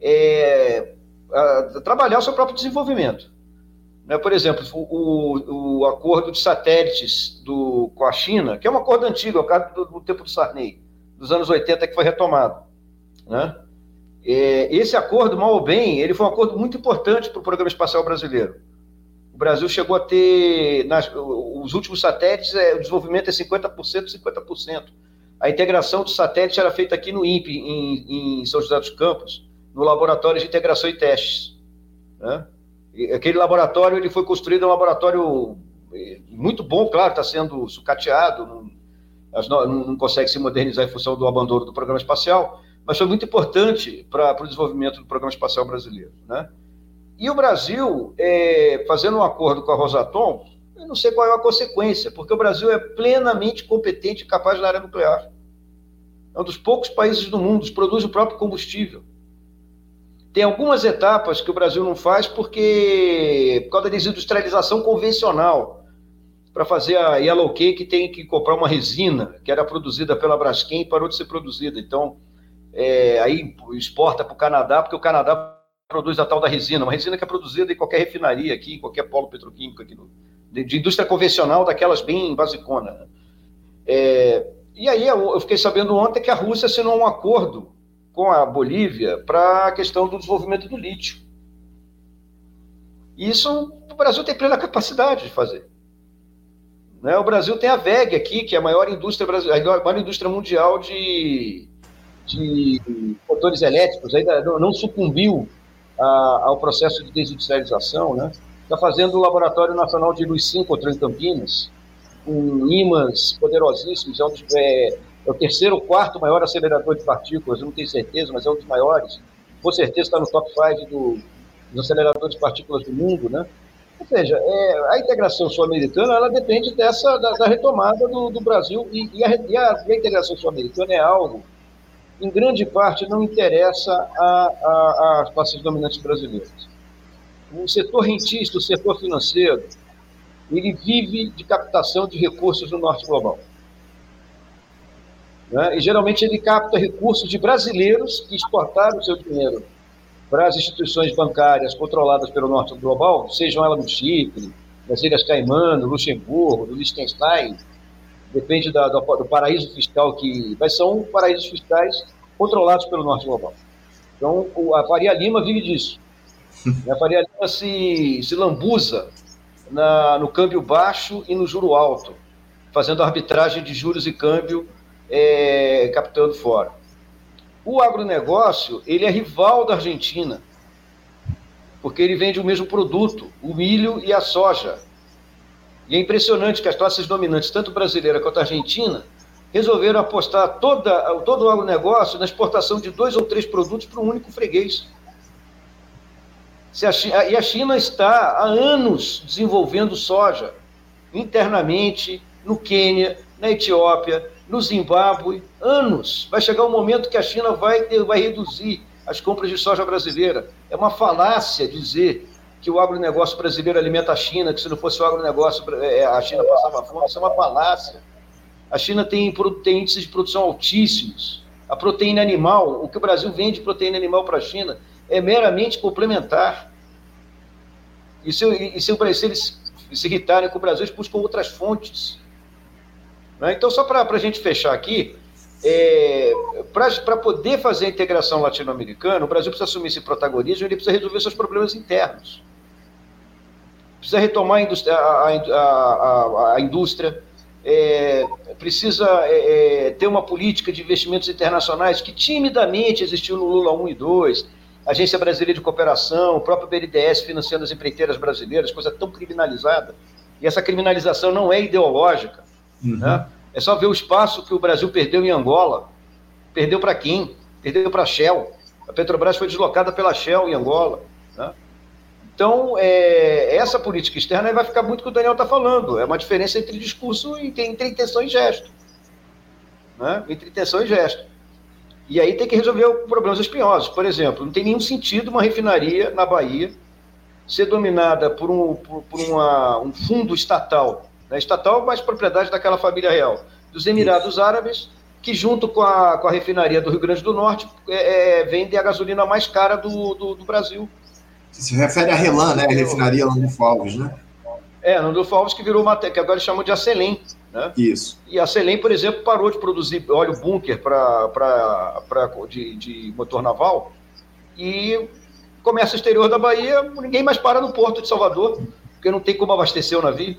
é, a, trabalhar o seu próprio desenvolvimento. Né? Por exemplo, o, o acordo de satélites do, com a China, que é um acordo antigo, é o caso do, do tempo do Sarney, dos anos 80, que foi retomado. Né? É, esse acordo, mal ou bem, ele foi um acordo muito importante para o programa espacial brasileiro. O Brasil chegou a ter, nas, os últimos satélites, é, o desenvolvimento é 50%, 50%. A integração dos satélites era feita aqui no INPE, em, em São José dos Campos, no Laboratório de Integração e Testes. Né? Aquele laboratório ele foi construído, é um laboratório é, muito bom, claro, está sendo sucateado, não, não, não consegue se modernizar em função do abandono do programa espacial, mas foi muito importante para o desenvolvimento do programa espacial brasileiro. Né? E o Brasil, é, fazendo um acordo com a Rosatom, eu não sei qual é a consequência, porque o Brasil é plenamente competente e capaz na área nuclear. É um dos poucos países do mundo que produz o próprio combustível. Tem algumas etapas que o Brasil não faz porque, por causa da desindustrialização convencional, para fazer a Yellow Cake tem que comprar uma resina que era produzida pela Braskem e parou de ser produzida. Então, é, aí exporta para o Canadá, porque o Canadá produz a tal da resina, uma resina que é produzida em qualquer refinaria aqui, em qualquer polo petroquímico aqui, no, de, de, indústria convencional, daquelas bem basicona. Né? É, e aí eu fiquei sabendo ontem que a Rússia assinou um acordo com a Bolívia para a questão do desenvolvimento do lítio. Isso o Brasil tem plena capacidade de fazer. Né? O Brasil tem a VEG aqui, que é a maior indústria, a maior indústria mundial de, de motores elétricos ainda não sucumbiu a, ao processo de desindustrialização, né? Está fazendo o Laboratório Nacional de Luz Síncrotron em Campinas, com ímãs poderosíssimos, é, um dos, é, é, o terceiro ou quarto maior acelerador de partículas, eu não tenho certeza, mas é um dos maiores. Com certeza está no top 5 do, dos aceleradores de partículas do mundo, né? Ou seja, é, a integração sul-americana ela depende dessa da, da retomada do, do Brasil e, e, a, e, a, e a integração sul-americana é algo em grande parte, não interessa às classes dominantes brasileiras. O setor rentista, o setor financeiro, ele vive de captação de recursos no norte global. Né? E geralmente ele capta recursos de brasileiros que exportaram o seu dinheiro para as instituições bancárias controladas pelo norte global, sejam elas no Chipre, nas Ilhas Caimã, no Luxemburgo, no Liechtenstein, depende da, do, do, paraíso fiscal que. Mas são paraísos fiscais controlados pelo Norte Global. Então, a Faria Lima vive disso. A Faria Lima se, se lambuza na, no câmbio baixo e no juro alto, fazendo arbitragem de juros e câmbio é, captando fora. O agronegócio, ele é rival da Argentina, porque ele vende o mesmo produto, o milho e a soja. E é impressionante que as classes dominantes, tanto brasileira quanto argentina, resolveram apostar toda, todo o agronegócio na exportação de dois ou três produtos para um único freguês. A e a China está há anos desenvolvendo soja internamente no Quênia, na Etiópia, no Zimbábue, anos. Vai chegar um momento que a China vai, vai reduzir as compras de soja brasileira. É uma falácia dizer que o agronegócio brasileiro alimenta a China, que se não fosse o agronegócio, é, a China passava fome. Isso é uma falácia. A China tem, tem índices de produção altíssimos. A proteína animal, o que o Brasil vende proteína animal para a China, é meramente complementar. E se, e se, se eles se irritarem com o Brasil, eles buscam outras fontes. Né? Então, só para a gente fechar aqui, é, para poder fazer a integração latino-americana, o Brasil precisa assumir esse protagonismo, ele precisa resolver seus problemas internos. Precisa retomar a indústria, a, a, a indústria é, precisa é, é, ter uma política de investimentos internacionais que timidamente existiu no Lula 1 e 2, Agência Brasileira de Cooperação, o próprio BNDES financiando as empreiteiras brasileiras, coisa tão criminalizada. E essa criminalização não é ideológica. Uhum. Né? É só ver o espaço que o Brasil perdeu em Angola. Perdeu para quem? Perdeu para a Shell. A Petrobras foi deslocada pela Shell em Angola. Né? Então, é, essa política externa vai ficar muito que o Daniel está falando. É uma diferença entre discurso e entre intenção e gesto. Né? Entre intenção e gesto. E aí tem que resolver problemas espinhosos. Por exemplo, não tem nenhum sentido uma refinaria na Bahia ser dominada por um, por, por uma, um fundo estatal né, estatal, mas propriedade daquela família real, dos Emirados Árabes, que junto com a, com a refinaria do Rio Grande do Norte é, é, vende a gasolina mais cara do, do, do Brasil. Se refere a Relan, né? A refinaria Landulfo Alves, né? É, Landulfo Alves que virou uma, que agora chamam de Acelém. Né? Isso. E a Acelém, por exemplo, parou de produzir óleo bunker para de, de motor naval e comércio exterior da Bahia, ninguém mais para no porto de Salvador, porque não tem como abastecer o navio.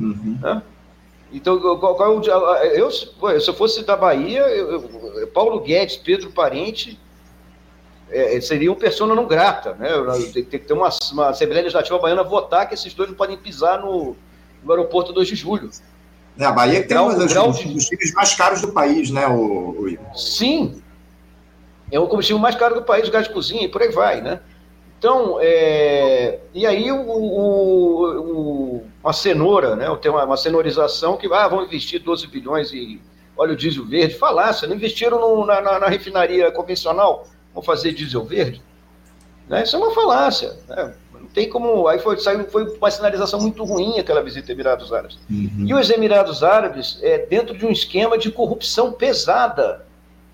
Uhum. Né? Então, qual, é eu, se eu fosse da Bahia, eu, eu, Paulo Guedes, Pedro Parente, é, é seriam persona não grata. Né? Tem, tem que ter uma, uma Assembleia Legislativa Baiana votar que esses dois não podem pisar no, no aeroporto 2 de julho. É, a Bahia tem um dos combustíveis mais caros do país, né, o, o Sim. É o combustível mais caro do país, gás de cozinha, e por aí vai, né? Então, é, e aí o, o, o, uma cenoura, né? Tem uma, uma cenorização que ah, vão investir 12 bilhões e óleo diesel verde. Falácia, não investiram no, na, na, na, refinaria convencional, vão fazer diesel verde. Né? Isso é uma falácia. Né? Não tem como. Aí foi, saiu, foi uma sinalização muito ruim aquela visita a Emirados Árabes. Uhum. E os Emirados Árabes, é, dentro de um esquema de corrupção pesada,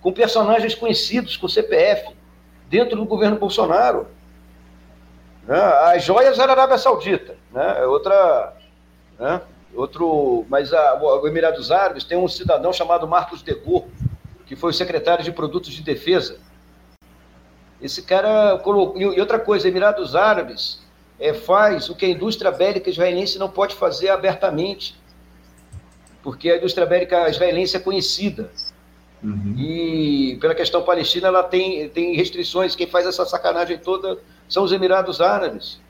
com personagens conhecidos, com CPF, dentro do governo Bolsonaro. Né? As joias era a Arábia Saudita, né? É outra, né? outro, mas a, o Emirados Árabes tem um cidadão chamado Marcos Degor, que foi o secretário de Produtos de Defesa. Esse cara colocou. E outra coisa, Emirados Árabes é, faz o que a indústria bélica israelense não pode fazer abertamente, porque a indústria bélica israelense é conhecida. Uhum. E pela questão palestina, ela tem, tem restrições. Quem faz essa sacanagem toda são os Emirados Árabes.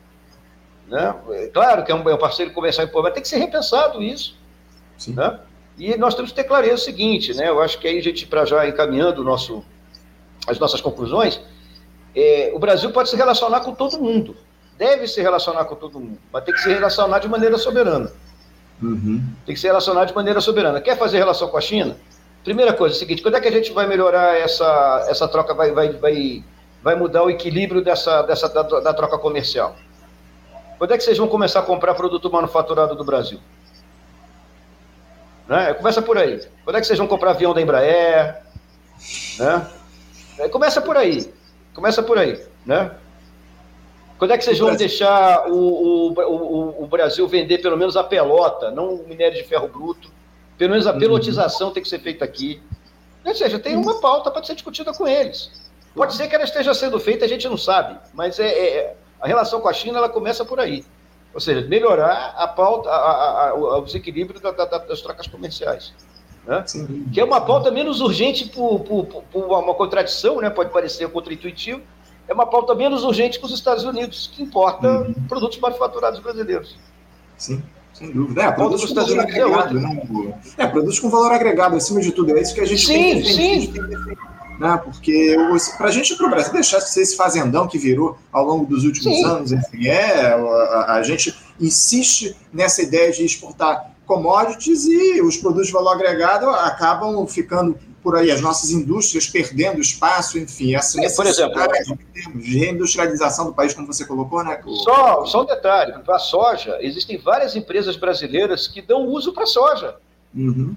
Né? É claro que é um, é um parceiro comercial importante, mas tem que ser repensado isso. Né? E nós temos que ter clareza o seguinte, né? eu acho que aí a gente, para já encaminhando nosso, as nossas conclusões, é, o Brasil pode se relacionar com todo mundo, deve se relacionar com todo mundo, mas tem que se relacionar de maneira soberana. Uhum. Tem que se relacionar de maneira soberana. Quer fazer relação com a China? Primeira coisa, é o seguinte, quando é que a gente vai melhorar essa, essa troca, vai, vai, vai vai mudar o equilíbrio dessa, dessa da, da, troca comercial? Quando é que vocês vão começar a comprar produto manufaturado do Brasil? Né? Começa por aí. Quando é que vocês vão comprar avião da Embraer? Né? Começa por aí. Começa por aí. Né? Quando é que vocês vão deixar o, o, o, o Brasil vender pelo menos a pelota, não o minério de ferro bruto? Pelo menos a uhum. pelotização tem que ser feita aqui. Ou seja, tem uma pauta para ser discutida com eles. Pode ser que ela esteja sendo feita, a gente não sabe, mas é, é a relação com a China ela começa por aí. Ou seja, melhorar a pauta, a, a, a, os equilíbrios da, da, das trocas comerciais. Né? Que é uma pauta menos urgente por, por, por, uma contradição, né? pode parecer contra-intuitivo, é uma pauta menos urgente que os Estados Unidos, que importa uhum. produtos manufaturados brasileiros. Sim. Sem dúvida. É, produtos com valor é agregado, né? É, produtos com valor agregado, acima de tudo. É isso que a gente sim, tem que sim. Né? Porque para a gente, para o Brasil, deixar de ser esse fazendão que virou ao longo dos últimos Sim. anos, enfim, é, a, a, gente insiste nessa ideia de exportar commodities e os produtos de valor agregado acabam ficando por aí, as nossas indústrias perdendo espaço, enfim, essa é, por exemplo, de reindustrialização do país, como você colocou, né? Só, só um detalhe, para a soja, existem várias empresas brasileiras que dão uso para a soja. Uhum.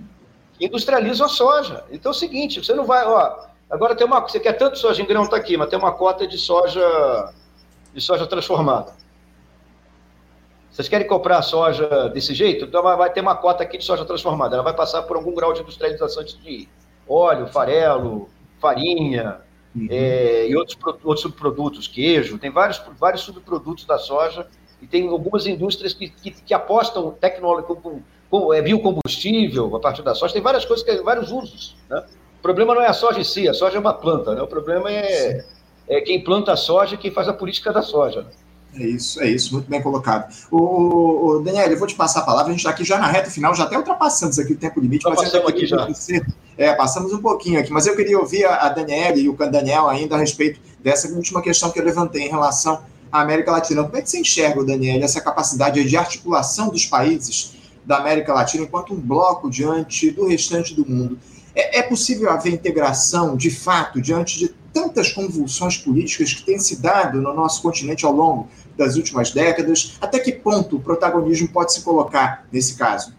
Industrializam a soja. Então é o seguinte, você não vai, ó, agora tem uma, você quer tanto soja em grão, está aqui, mas tem uma cota de soja, de soja transformada. Vocês querem comprar soja desse jeito? Então vai ter uma cota aqui de soja transformada. Ela vai passar por algum grau de industrialização antes de óleo, farelo, farinha uhum. é, e outros, outros subprodutos, queijo. Tem vários, vários subprodutos da soja e tem algumas indústrias que, que, que apostam tecnologia com, com é, biocombustível a partir da soja. Tem várias coisas, que, vários usos. Né? O problema não é a soja em si, a soja é uma planta. Né? O problema é, é quem planta a soja e quem faz a política da soja. Né? É isso, é isso, muito bem colocado. O, o Daniel, eu vou te passar a palavra, a gente está aqui já na reta final, já até ultrapassamos aqui o tempo limite, mas passamos aqui já. é, passamos um pouquinho aqui, mas eu queria ouvir a, a Daniela e o Daniel ainda a respeito dessa última questão que eu levantei em relação à América Latina. Como é que você enxerga, Daniel, essa capacidade de articulação dos países da América Latina enquanto um bloco diante do restante do mundo? É, é possível haver integração, de fato, diante de tantas convulsões políticas que têm se dado no nosso continente ao longo das últimas décadas? Até que ponto o protagonismo pode se colocar nesse caso?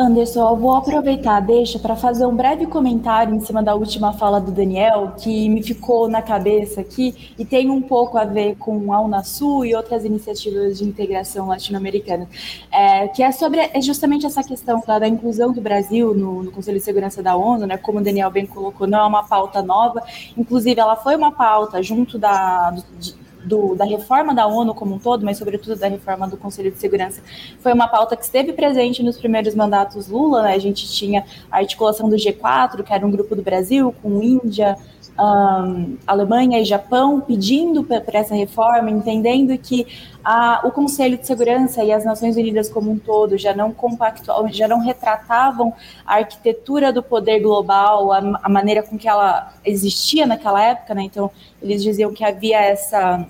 Anderson, eu vou aproveitar, deixa, para fazer um breve comentário em cima da última fala do Daniel, que me ficou na cabeça aqui e tem um pouco a ver com a Unasul e outras iniciativas de integração latino-americana, é, que é sobre é justamente essa questão da inclusão do Brasil no, no, Conselho de Segurança da ONU, né, como o Daniel bem colocou, não é uma pauta nova, inclusive ela foi uma pauta junto da, de, do, da reforma da ONU como um todo, mas sobretudo da reforma do Conselho de Segurança, foi uma pauta que esteve presente nos primeiros mandatos Lula. Né? A gente tinha a articulação do G4, que era um grupo do Brasil, com Índia, um, Alemanha e Japão pedindo para essa reforma, entendendo que a, o Conselho de Segurança e as Nações Unidas como um todo já não compactuavam, já não retratavam a arquitetura do poder global, a, a maneira com que ela existia naquela época, né? Então eles diziam que havia essa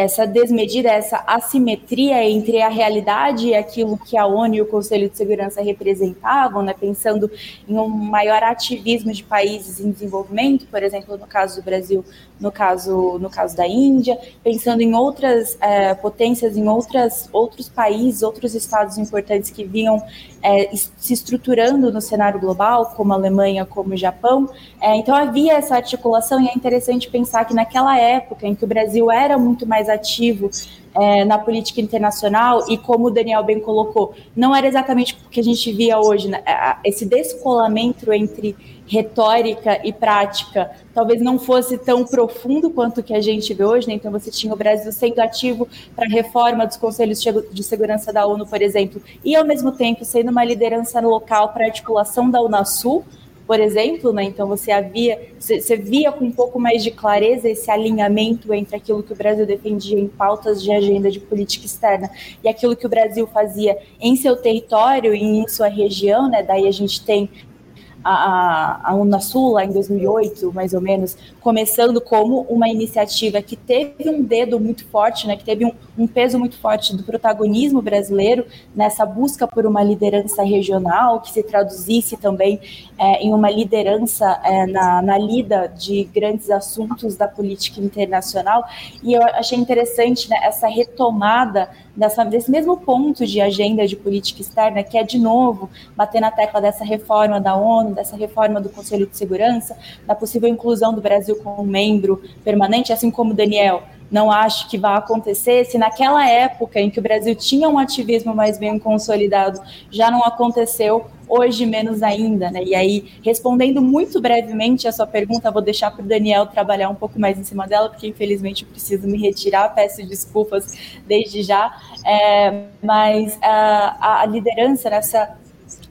essa desmedida, essa assimetria entre a realidade e aquilo que a ONU e o Conselho de Segurança representavam, né, pensando em um maior ativismo de países em desenvolvimento, por exemplo, no caso do Brasil, no caso, no caso da Índia, pensando em outras é, potências, em outras, outros países, outros estados importantes que vinham é, se estruturando no cenário global, como a Alemanha, como o Japão. É, então havia essa articulação e é interessante pensar que naquela época em que o Brasil era muito mais ativo é, na política internacional e como o Daniel bem colocou, não era exatamente o que a gente via hoje, né? esse descolamento entre retórica e prática talvez não fosse tão profundo quanto o que a gente vê hoje, né? então você tinha o Brasil sendo ativo para a reforma dos conselhos de segurança da ONU, por exemplo, e ao mesmo tempo sendo uma liderança local para articulação da Unasul, por exemplo, né? Então você havia, você via com um pouco mais de clareza esse alinhamento entre aquilo que o Brasil defendia em pautas de agenda de política externa e aquilo que o Brasil fazia em seu território e em sua região, né? Daí a gente tem a, a Unasul, lá em 2008, mais ou menos, começando como uma iniciativa que teve um dedo muito forte, né, que teve um, um peso muito forte do protagonismo brasileiro nessa busca por uma liderança regional, que se traduzisse também é, em uma liderança é, na, na lida de grandes assuntos da política internacional. E eu achei interessante né, essa retomada dessa, desse mesmo ponto de agenda de política externa, que é, de novo, bater na tecla dessa reforma da ONU, dessa reforma do Conselho de Segurança, da possível inclusão do Brasil como membro permanente, assim como Daniel não acho que vai acontecer. Se naquela época em que o Brasil tinha um ativismo mais bem consolidado já não aconteceu, hoje menos ainda, né? E aí, respondendo muito brevemente a sua pergunta, vou deixar para o Daniel trabalhar um pouco mais em cima dela, porque infelizmente eu preciso me retirar, peço desculpas desde já. É, mas a, a liderança nessa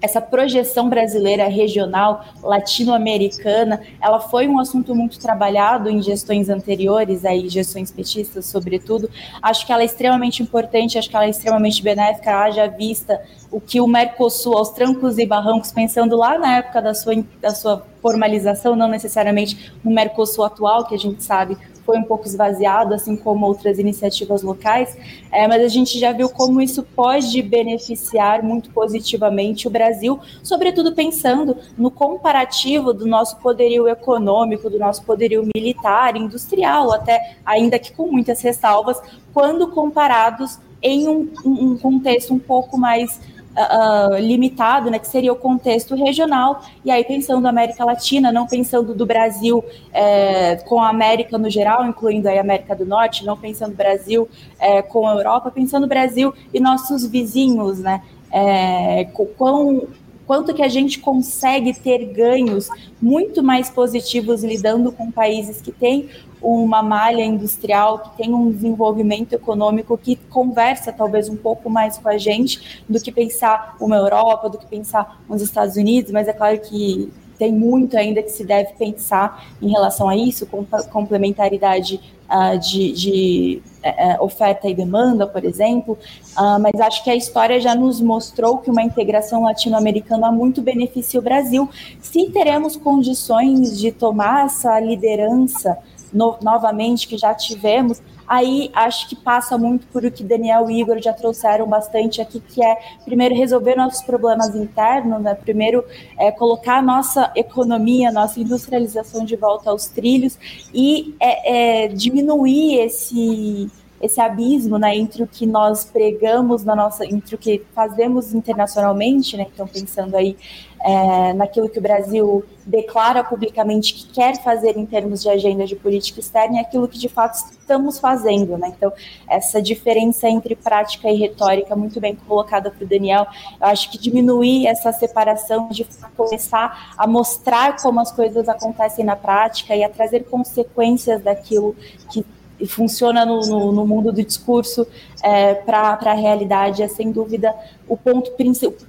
essa projeção brasileira regional, latino-americana, ela foi um assunto muito trabalhado em gestões anteriores, aí gestões petistas, sobretudo. Acho que ela é extremamente importante, acho que ela é extremamente benéfica, haja vista o que o Mercosul, aos trancos e barrancos, pensando lá na época da sua, da sua formalização, não necessariamente no Mercosul atual, que a gente sabe foi um pouco esvaziado, assim como outras iniciativas locais, é, mas a gente já viu como isso pode beneficiar muito positivamente o Brasil, sobretudo pensando no comparativo do nosso poderio econômico, do nosso poderio militar, industrial, até ainda que com muitas ressalvas, quando comparados em um, um contexto um pouco mais uh, limitado, né, que seria o contexto regional, e aí pensando na América Latina, não pensando do Brasil é, com a América no geral, incluindo a América do Norte, não pensando Brasil é, com a Europa, pensando Brasil e nossos vizinhos, né, é, quão, quanto que a gente consegue ter ganhos muito mais positivos lidando com países que têm uma malha industrial, que tem um desenvolvimento econômico que conversa talvez um pouco mais com a gente do que pensar uma Europa, do que pensar os Estados Unidos, mas é claro que tem muito ainda que se deve pensar em relação a isso, com complementaridade uh, de, de uh, oferta e demanda, por exemplo, uh, mas acho que a história já nos mostrou que uma integração latino-americana muito beneficia o Brasil. Se teremos condições de tomar essa liderança no, novamente, que já tivemos, aí acho que passa muito por o que Daniel e Igor já trouxeram bastante aqui, que é primeiro resolver nossos problemas internos, né? primeiro é, colocar a nossa economia, nossa industrialização de volta aos trilhos e é, é, diminuir esse esse abismo né, entre o que nós pregamos na nossa, entre o que fazemos internacionalmente, né, então pensando aí é, naquilo que o Brasil declara publicamente que quer fazer em termos de agenda de política externa e aquilo que de fato estamos fazendo, né? Então essa diferença entre prática e retórica muito bem colocada para o Daniel, eu acho que diminuir essa separação de começar a mostrar como as coisas acontecem na prática e a trazer consequências daquilo que e funciona no, no, no, mundo do discurso é, para a realidade, é sem dúvida o ponto principal,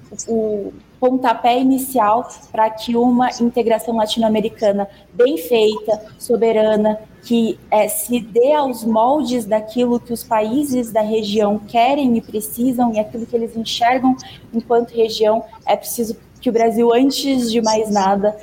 pontapé inicial para que uma integração latino-americana bem feita, soberana, que é, se dê aos moldes daquilo que os países da região querem e precisam e aquilo que eles enxergam enquanto região, é preciso que o Brasil, antes de mais nada,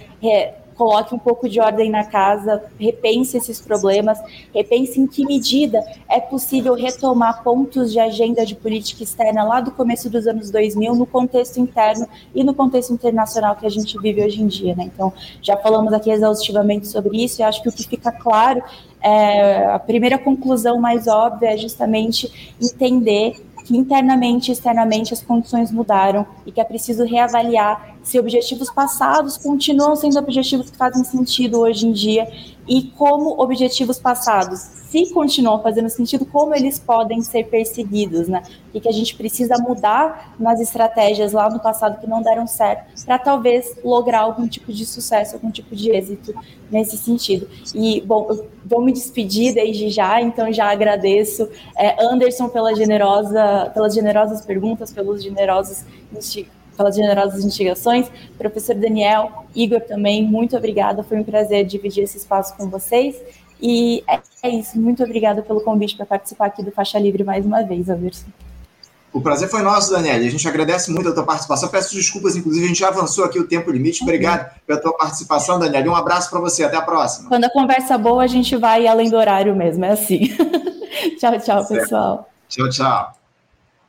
coloque um pouco de ordem na casa, repense esses problemas, repense em que medida é possível retomar pontos de agenda de política externa lá do começo dos anos 2000 no contexto interno e no contexto internacional que a gente vive hoje em dia. Né? Então, já falamos aqui exaustivamente sobre isso e acho que o que fica claro é, a primeira conclusão mais óbvia é justamente entender que internamente e externamente as condições mudaram e que é preciso reavaliar se objetivos passados continuam sendo objetivos que fazem sentido hoje em dia e como objetivos passados, se continuam fazendo sentido, como eles podem ser perseguidos, né? E que a gente precisa mudar nas estratégias lá no passado que não deram certo, para talvez lograr algum tipo de sucesso, algum tipo de êxito nesse sentido. E, bom, eu vou me despedir desde já, então já agradeço é, Anderson pela generosa, pelas generosas perguntas, pelos generosos pelas generosas instigações. Professor Daniel, Igor também, muito obrigada. Foi um prazer dividir esse espaço com vocês. E é, isso. Muito obrigada pelo convite para participar aqui do Faixa Livre mais uma vez, Alverson. O prazer foi nosso, Daniel. A gente agradece muito a tua participação. Peço desculpas, inclusive, a gente já avançou aqui o tempo limite. Obrigado pela tua participação, Daniel. Um abraço para você. Até a próxima. Quando a conversa é boa, a gente vai além do horário mesmo. É assim. tchau, tchau, certo. pessoal. Tchau, tchau.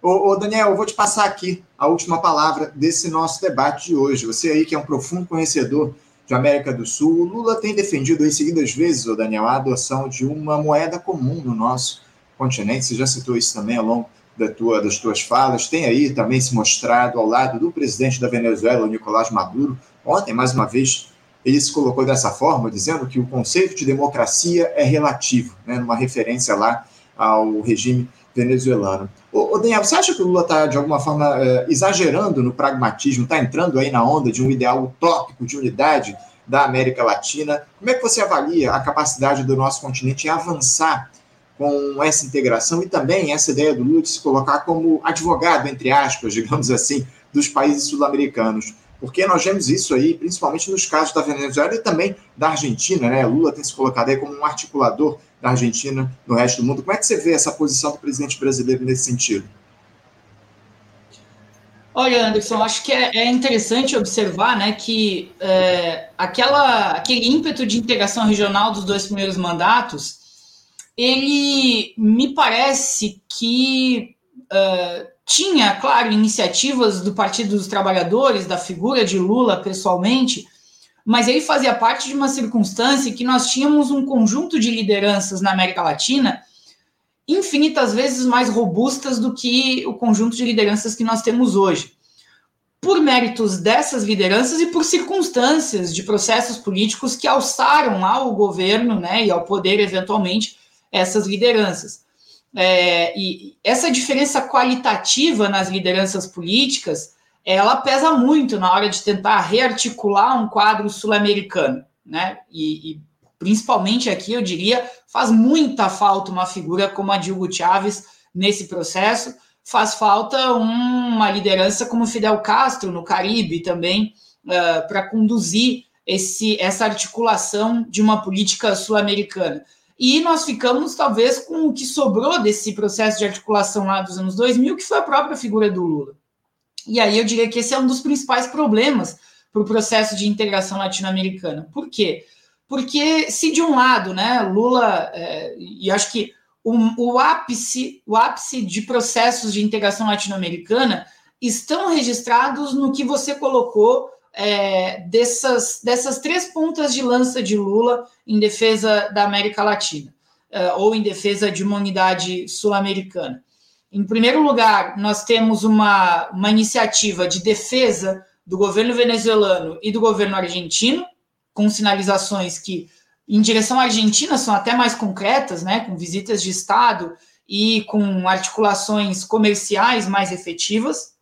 Ô, ô, Daniel, eu vou te passar aqui a última palavra desse nosso debate de hoje. Você aí que é um profundo conhecedor de América do Sul, o Lula tem defendido em seguidas vezes, ô Daniel, a adoção de uma moeda comum no nosso continente. Você já citou isso também ao longo da tua, das tuas falas. Tem aí também se mostrado ao lado do presidente da Venezuela, Nicolás Maduro. Ontem, mais uma vez, ele se colocou dessa forma, dizendo que o conceito de democracia é relativo, né, numa referência lá ao regime venezuelano. Ô, ô Daniel, você acha que o Lula está, de alguma forma, é, exagerando no pragmatismo, está entrando aí na onda de um ideal utópico de unidade da América Latina? Como é que você avalia a capacidade do nosso continente em avançar com essa integração e também essa ideia do Lula de se colocar como advogado, entre aspas, digamos assim, dos países sul-americanos? Porque nós vemos isso aí, principalmente nos casos da Venezuela e também da Argentina, né? Lula tem se colocado aí como um articulador da Argentina no resto do mundo. Como é que você vê essa posição do presidente brasileiro nesse sentido? Olha, Anderson, acho que é, é interessante observar né, que é, aquela, aquele ímpeto de integração regional dos dois primeiros mandatos, ele me parece que uh, tinha, claro, iniciativas do Partido dos Trabalhadores, da figura de Lula pessoalmente, mas ele fazia parte de uma circunstância que nós tínhamos um conjunto de lideranças na América Latina infinitas vezes mais robustas do que o conjunto de lideranças que nós temos hoje. Por méritos dessas lideranças e por circunstâncias de processos políticos que alçaram ao governo né, e ao poder, eventualmente, essas lideranças. É, e essa diferença qualitativa nas lideranças políticas ela pesa muito na hora de tentar rearticular um quadro sul-americano, né? E, e, principalmente aqui, eu diria, faz muita falta uma figura como a Dilgo Chaves nesse processo, faz falta uma liderança como Fidel Castro no Caribe também, uh, para conduzir esse, essa articulação de uma política sul-americana. E nós ficamos, talvez, com o que sobrou desse processo de articulação lá dos anos 2000, que foi a própria figura do Lula. E aí eu diria que esse é um dos principais problemas para o processo de integração latino-americana. Por quê? Porque se de um lado, né, Lula, é, e acho que o, o, ápice, o ápice de processos de integração latino-americana estão registrados no que você colocou é, dessas, dessas três pontas de lança de Lula em defesa da América Latina, é, ou em defesa de uma unidade sul-americana. Em primeiro lugar, nós temos uma, uma iniciativa de defesa do governo venezuelano e do governo argentino, com sinalizações que, em direção à Argentina, são até mais concretas, né, com visitas de Estado e com articulações comerciais mais efetivas,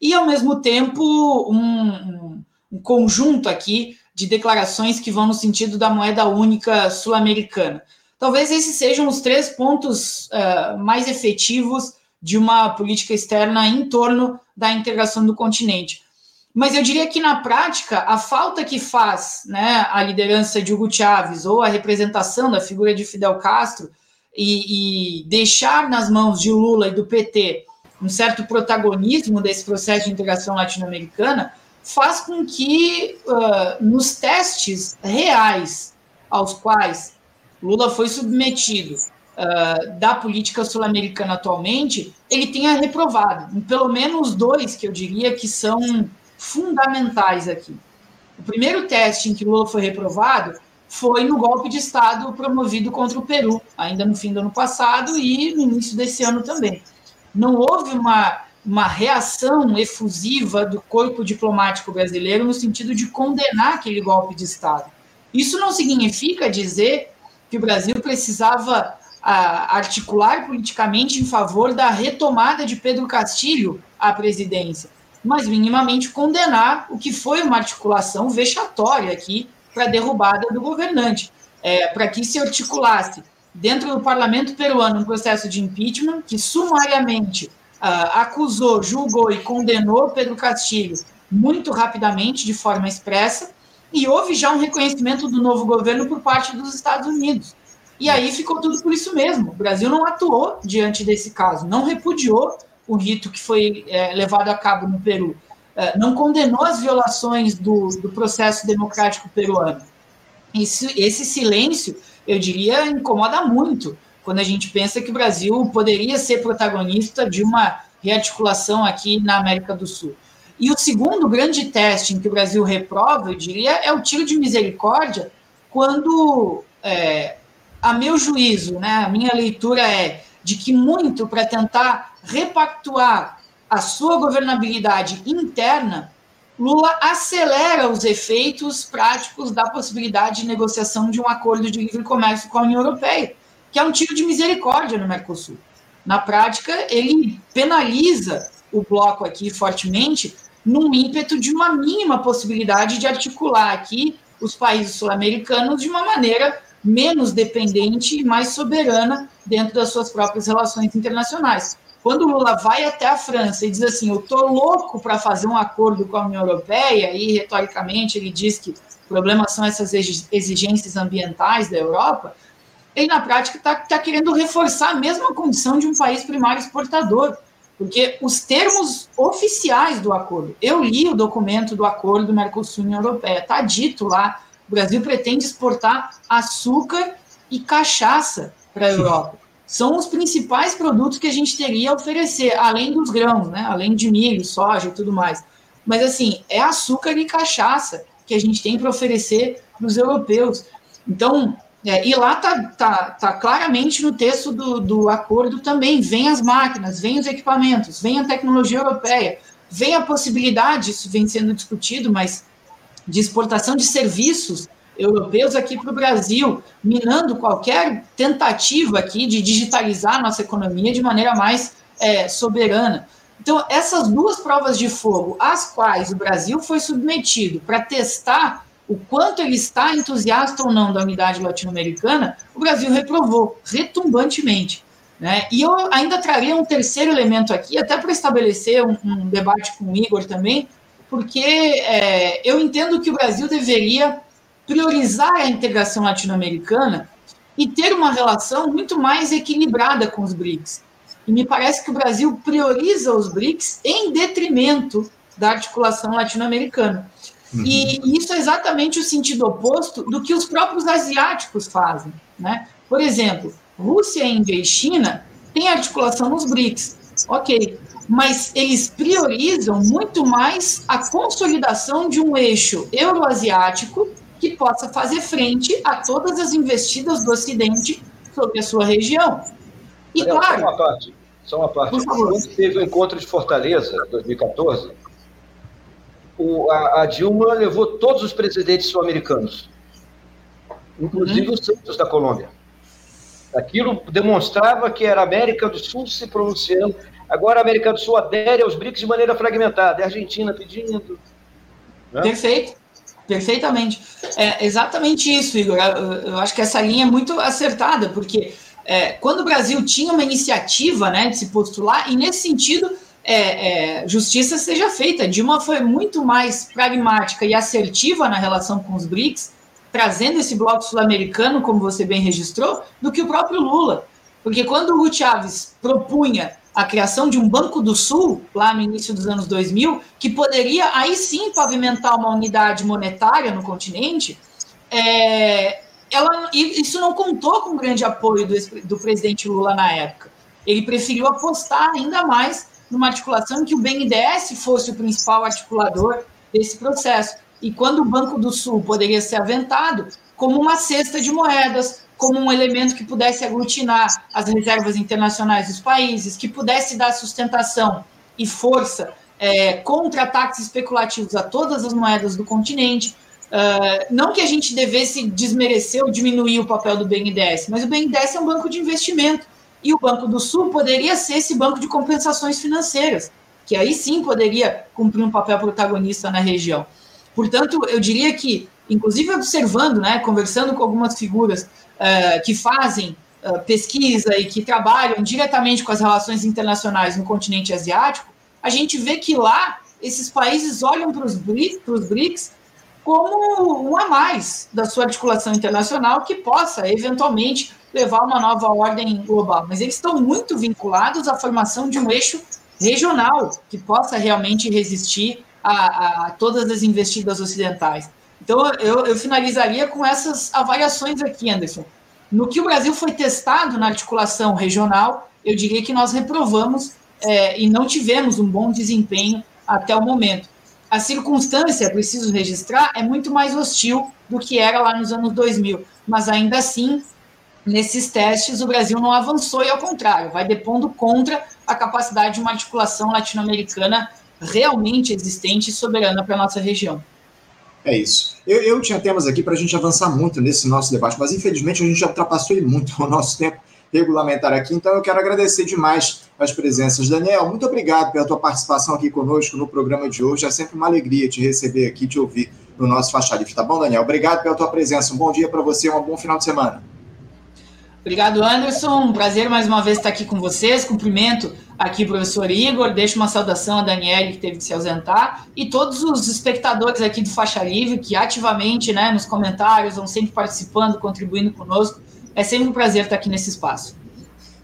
e, ao mesmo tempo, um, um conjunto aqui de declarações que vão no sentido da moeda única sul-americana. Talvez esses sejam os três pontos uh, mais efetivos de uma política externa em torno da integração do continente. Mas eu diria que, na prática, a falta que faz né, a liderança de Hugo Chávez ou a representação da figura de Fidel Castro e, e deixar nas mãos de Lula e do PT um certo protagonismo desse processo de integração latino-americana faz com que, uh, nos testes reais aos quais Lula foi submetido uh, da política sul-americana atualmente, ele tenha reprovado. Em pelo menos dois que eu diria que são fundamentais aqui. O primeiro teste em que Lula foi reprovado foi no golpe de Estado promovido contra o Peru, ainda no fim do ano passado e no início desse ano também. Não houve uma, uma reação efusiva do corpo diplomático brasileiro no sentido de condenar aquele golpe de Estado. Isso não significa dizer que o Brasil precisava a, articular politicamente em favor da retomada de Pedro Castilho à presidência, mas minimamente condenar o que foi uma articulação vexatória aqui para a derrubada do governante, é, para que se articulasse dentro do parlamento peruano um processo de impeachment que sumariamente uh, acusou, julgou e condenou Pedro Castilho muito rapidamente, de forma expressa, e houve já um reconhecimento do novo governo por parte dos Estados Unidos. E aí ficou tudo por isso mesmo. O Brasil não atuou diante desse caso, não repudiou o rito que foi é, levado a cabo no Peru, é, não condenou as violações do, do processo democrático peruano. Esse, esse silêncio, eu diria, incomoda muito quando a gente pensa que o Brasil poderia ser protagonista de uma rearticulação aqui na América do Sul. E o segundo grande teste em que o Brasil reprova, eu diria, é o tiro de misericórdia, quando, é, a meu juízo, né, a minha leitura é de que muito para tentar repactuar a sua governabilidade interna, Lula acelera os efeitos práticos da possibilidade de negociação de um acordo de livre comércio com a União Europeia, que é um tiro de misericórdia no Mercosul. Na prática, ele penaliza o bloco aqui fortemente, num ímpeto de uma mínima possibilidade de articular aqui os países sul-americanos de uma maneira menos dependente e mais soberana dentro das suas próprias relações internacionais. Quando o Lula vai até a França e diz assim, eu estou louco para fazer um acordo com a União Europeia, e retoricamente ele diz que o problema são essas exigências ambientais da Europa, ele na prática está tá querendo reforçar a mesma condição de um país primário exportador, porque os termos oficiais do acordo, eu li o documento do acordo do Mercosul-União Europeia, está dito lá, o Brasil pretende exportar açúcar e cachaça para a Europa. São os principais produtos que a gente teria a oferecer, além dos grãos, né? além de milho, soja e tudo mais. Mas, assim, é açúcar e cachaça que a gente tem para oferecer para os europeus. Então, é, e lá está tá, tá claramente no texto do, do acordo também: vem as máquinas, vem os equipamentos, vem a tecnologia europeia, vem a possibilidade, isso vem sendo discutido, mas de exportação de serviços europeus aqui para o Brasil, minando qualquer tentativa aqui de digitalizar a nossa economia de maneira mais é, soberana. Então, essas duas provas de fogo, às quais o Brasil foi submetido para testar o quanto ele está entusiasta ou não da unidade latino-americana, o Brasil reprovou retumbantemente. Né? E eu ainda traria um terceiro elemento aqui, até para estabelecer um, um, debate com o Igor também, porque é, eu entendo que o Brasil deveria priorizar a integração latino-americana e ter uma relação muito mais equilibrada com os BRICS. E me parece que o Brasil prioriza os BRICS em detrimento da articulação latino-americana. Uhum. E isso é exatamente o sentido oposto do que os próprios asiáticos fazem. Né? Por exemplo, Rússia, Índia e China têm articulação nos BRICS, ok, mas eles priorizam muito mais a consolidação de um eixo euroasiático que possa fazer frente a todas as investidas do Ocidente sobre a sua região. E claro. Só uma parte. Só uma parte. Quando teve o encontro de Fortaleza, 2014, o, a, a, Dilma levou todos os presidentes sul-americanos, inclusive uhum. os Santos da Colômbia. Aquilo demonstrava que era a América do Sul se pronunciando. Agora a América do Sul adere aos BRICS de maneira fragmentada. A Argentina pedindo. Né? Perfeito. Perfeitamente. É exatamente isso, Igor. Eu, acho que essa linha é muito acertada, porque é, quando o Brasil tinha uma iniciativa né, de se postular, e nesse sentido, é, é, justiça seja feita. Dilma foi muito mais pragmática e assertiva na relação com os BRICS, trazendo esse bloco sul-americano, como você bem registrou, do que o próprio Lula. Porque quando o Hugo propunha a criação de um Banco do Sul, lá no início dos anos 2000, que poderia aí sim pavimentar uma unidade monetária no continente, é, ela, isso não contou com grande apoio do, do presidente Lula na época. Ele preferiu apostar ainda mais numa articulação em que o BNDES fosse o principal articulador desse processo. E quando o Banco do Sul poderia ser aventado como uma cesta de moedas, como um elemento que pudesse aglutinar as reservas internacionais dos países, que pudesse dar sustentação e força é, contra ataques especulativos a todas as moedas do continente. Uh, não que a gente devesse desmerecer ou diminuir o papel do BNDES, mas o BNDES é um banco de investimento e o Banco do Sul poderia ser esse banco de compensações financeiras, que aí sim poderia cumprir um papel protagonista na região. Portanto, eu diria que, inclusive observando, né, conversando com algumas figuras uh, que fazem uh, pesquisa e que trabalham diretamente com as relações internacionais no continente asiático, a gente vê que lá esses países olham para os BRICS como um a mais da sua articulação internacional que possa, eventualmente, levar uma nova ordem global. Mas eles estão muito vinculados à formação de um eixo regional que possa realmente resistir a, a todas as investidas ocidentais. Então, eu, eu finalizaria com essas avaliações aqui, Anderson. No que o Brasil foi testado na articulação regional, eu diria que nós reprovamos é, e não tivemos um bom desempenho até o momento. A circunstância, preciso registrar, é muito mais hostil do que era lá nos anos 2000, mas ainda assim, nesses testes, o Brasil não avançou e, ao contrário, vai depondo contra a capacidade de uma articulação latino-americana realmente existente e soberana para a nossa região. É isso. Eu, eu tinha temas aqui para a gente avançar muito nesse nosso debate, mas infelizmente a gente já ultrapassou muito o nosso tempo regulamentar aqui, então eu quero agradecer demais as presenças. Daniel, muito obrigado pela tua participação aqui conosco no programa de hoje. É sempre uma alegria te receber aqui, te ouvir no nosso Faixa Livre, tá bom, Daniel? Obrigado pela tua presença. Um bom dia para você, um bom final de semana. Obrigado, Anderson. Um prazer mais uma vez estar aqui com vocês. Cumprimento aqui o professor Igor, deixo uma saudação a Daniele, que teve que se ausentar, e todos os espectadores aqui do Faixa Livre, que ativamente, né, nos comentários, vão sempre participando, contribuindo conosco. É sempre um prazer estar aqui nesse espaço.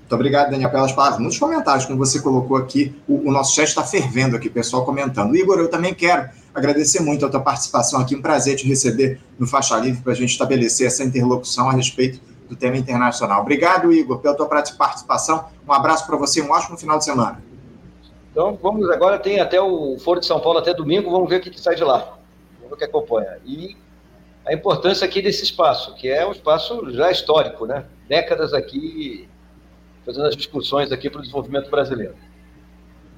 Muito obrigado, Daniel, pelas palavras. Muitos comentários, como você colocou aqui, o, o nosso chat está fervendo aqui, pessoal comentando. Igor, eu também quero agradecer muito a tua participação aqui, um prazer te receber no Faixa Livre para a gente estabelecer essa interlocução a respeito do tema internacional. Obrigado, Igor, pela tua participação. Um abraço para você, um ótimo final de semana. Então, vamos agora, tem até o Foro de São Paulo até domingo, vamos ver o que, que sai de lá. Vamos ver o que acompanha. E a importância aqui desse espaço, que é um espaço já histórico, né? Décadas aqui fazendo as discussões aqui para o desenvolvimento brasileiro.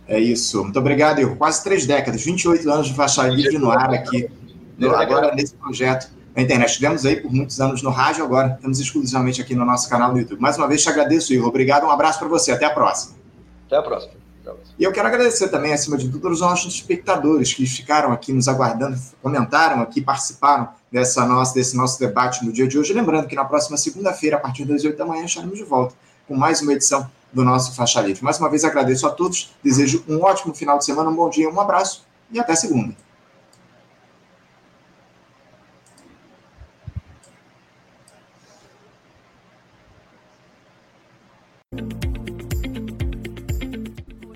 É isso. Muito obrigado, Igor. Quase três décadas, 28 anos de faixa livre no ar aqui, no, agora nesse projeto na internet. Estivemos aí por muitos anos no rádio, agora estamos exclusivamente aqui no nosso canal do YouTube. Mais uma vez te agradeço, Igor. Obrigado, um abraço para você. Até a próxima. Até a próxima. E eu quero agradecer também, acima de tudo, aos nossos espectadores que ficaram aqui nos aguardando, comentaram aqui, participaram dessa nossa, desse nosso debate no dia de hoje. Lembrando que na próxima segunda-feira, a partir das 8 da manhã, estaremos de volta com mais uma edição do nosso Faixa Livre. Mais uma vez agradeço a todos, desejo um ótimo final de semana, um bom dia, um abraço e até segunda.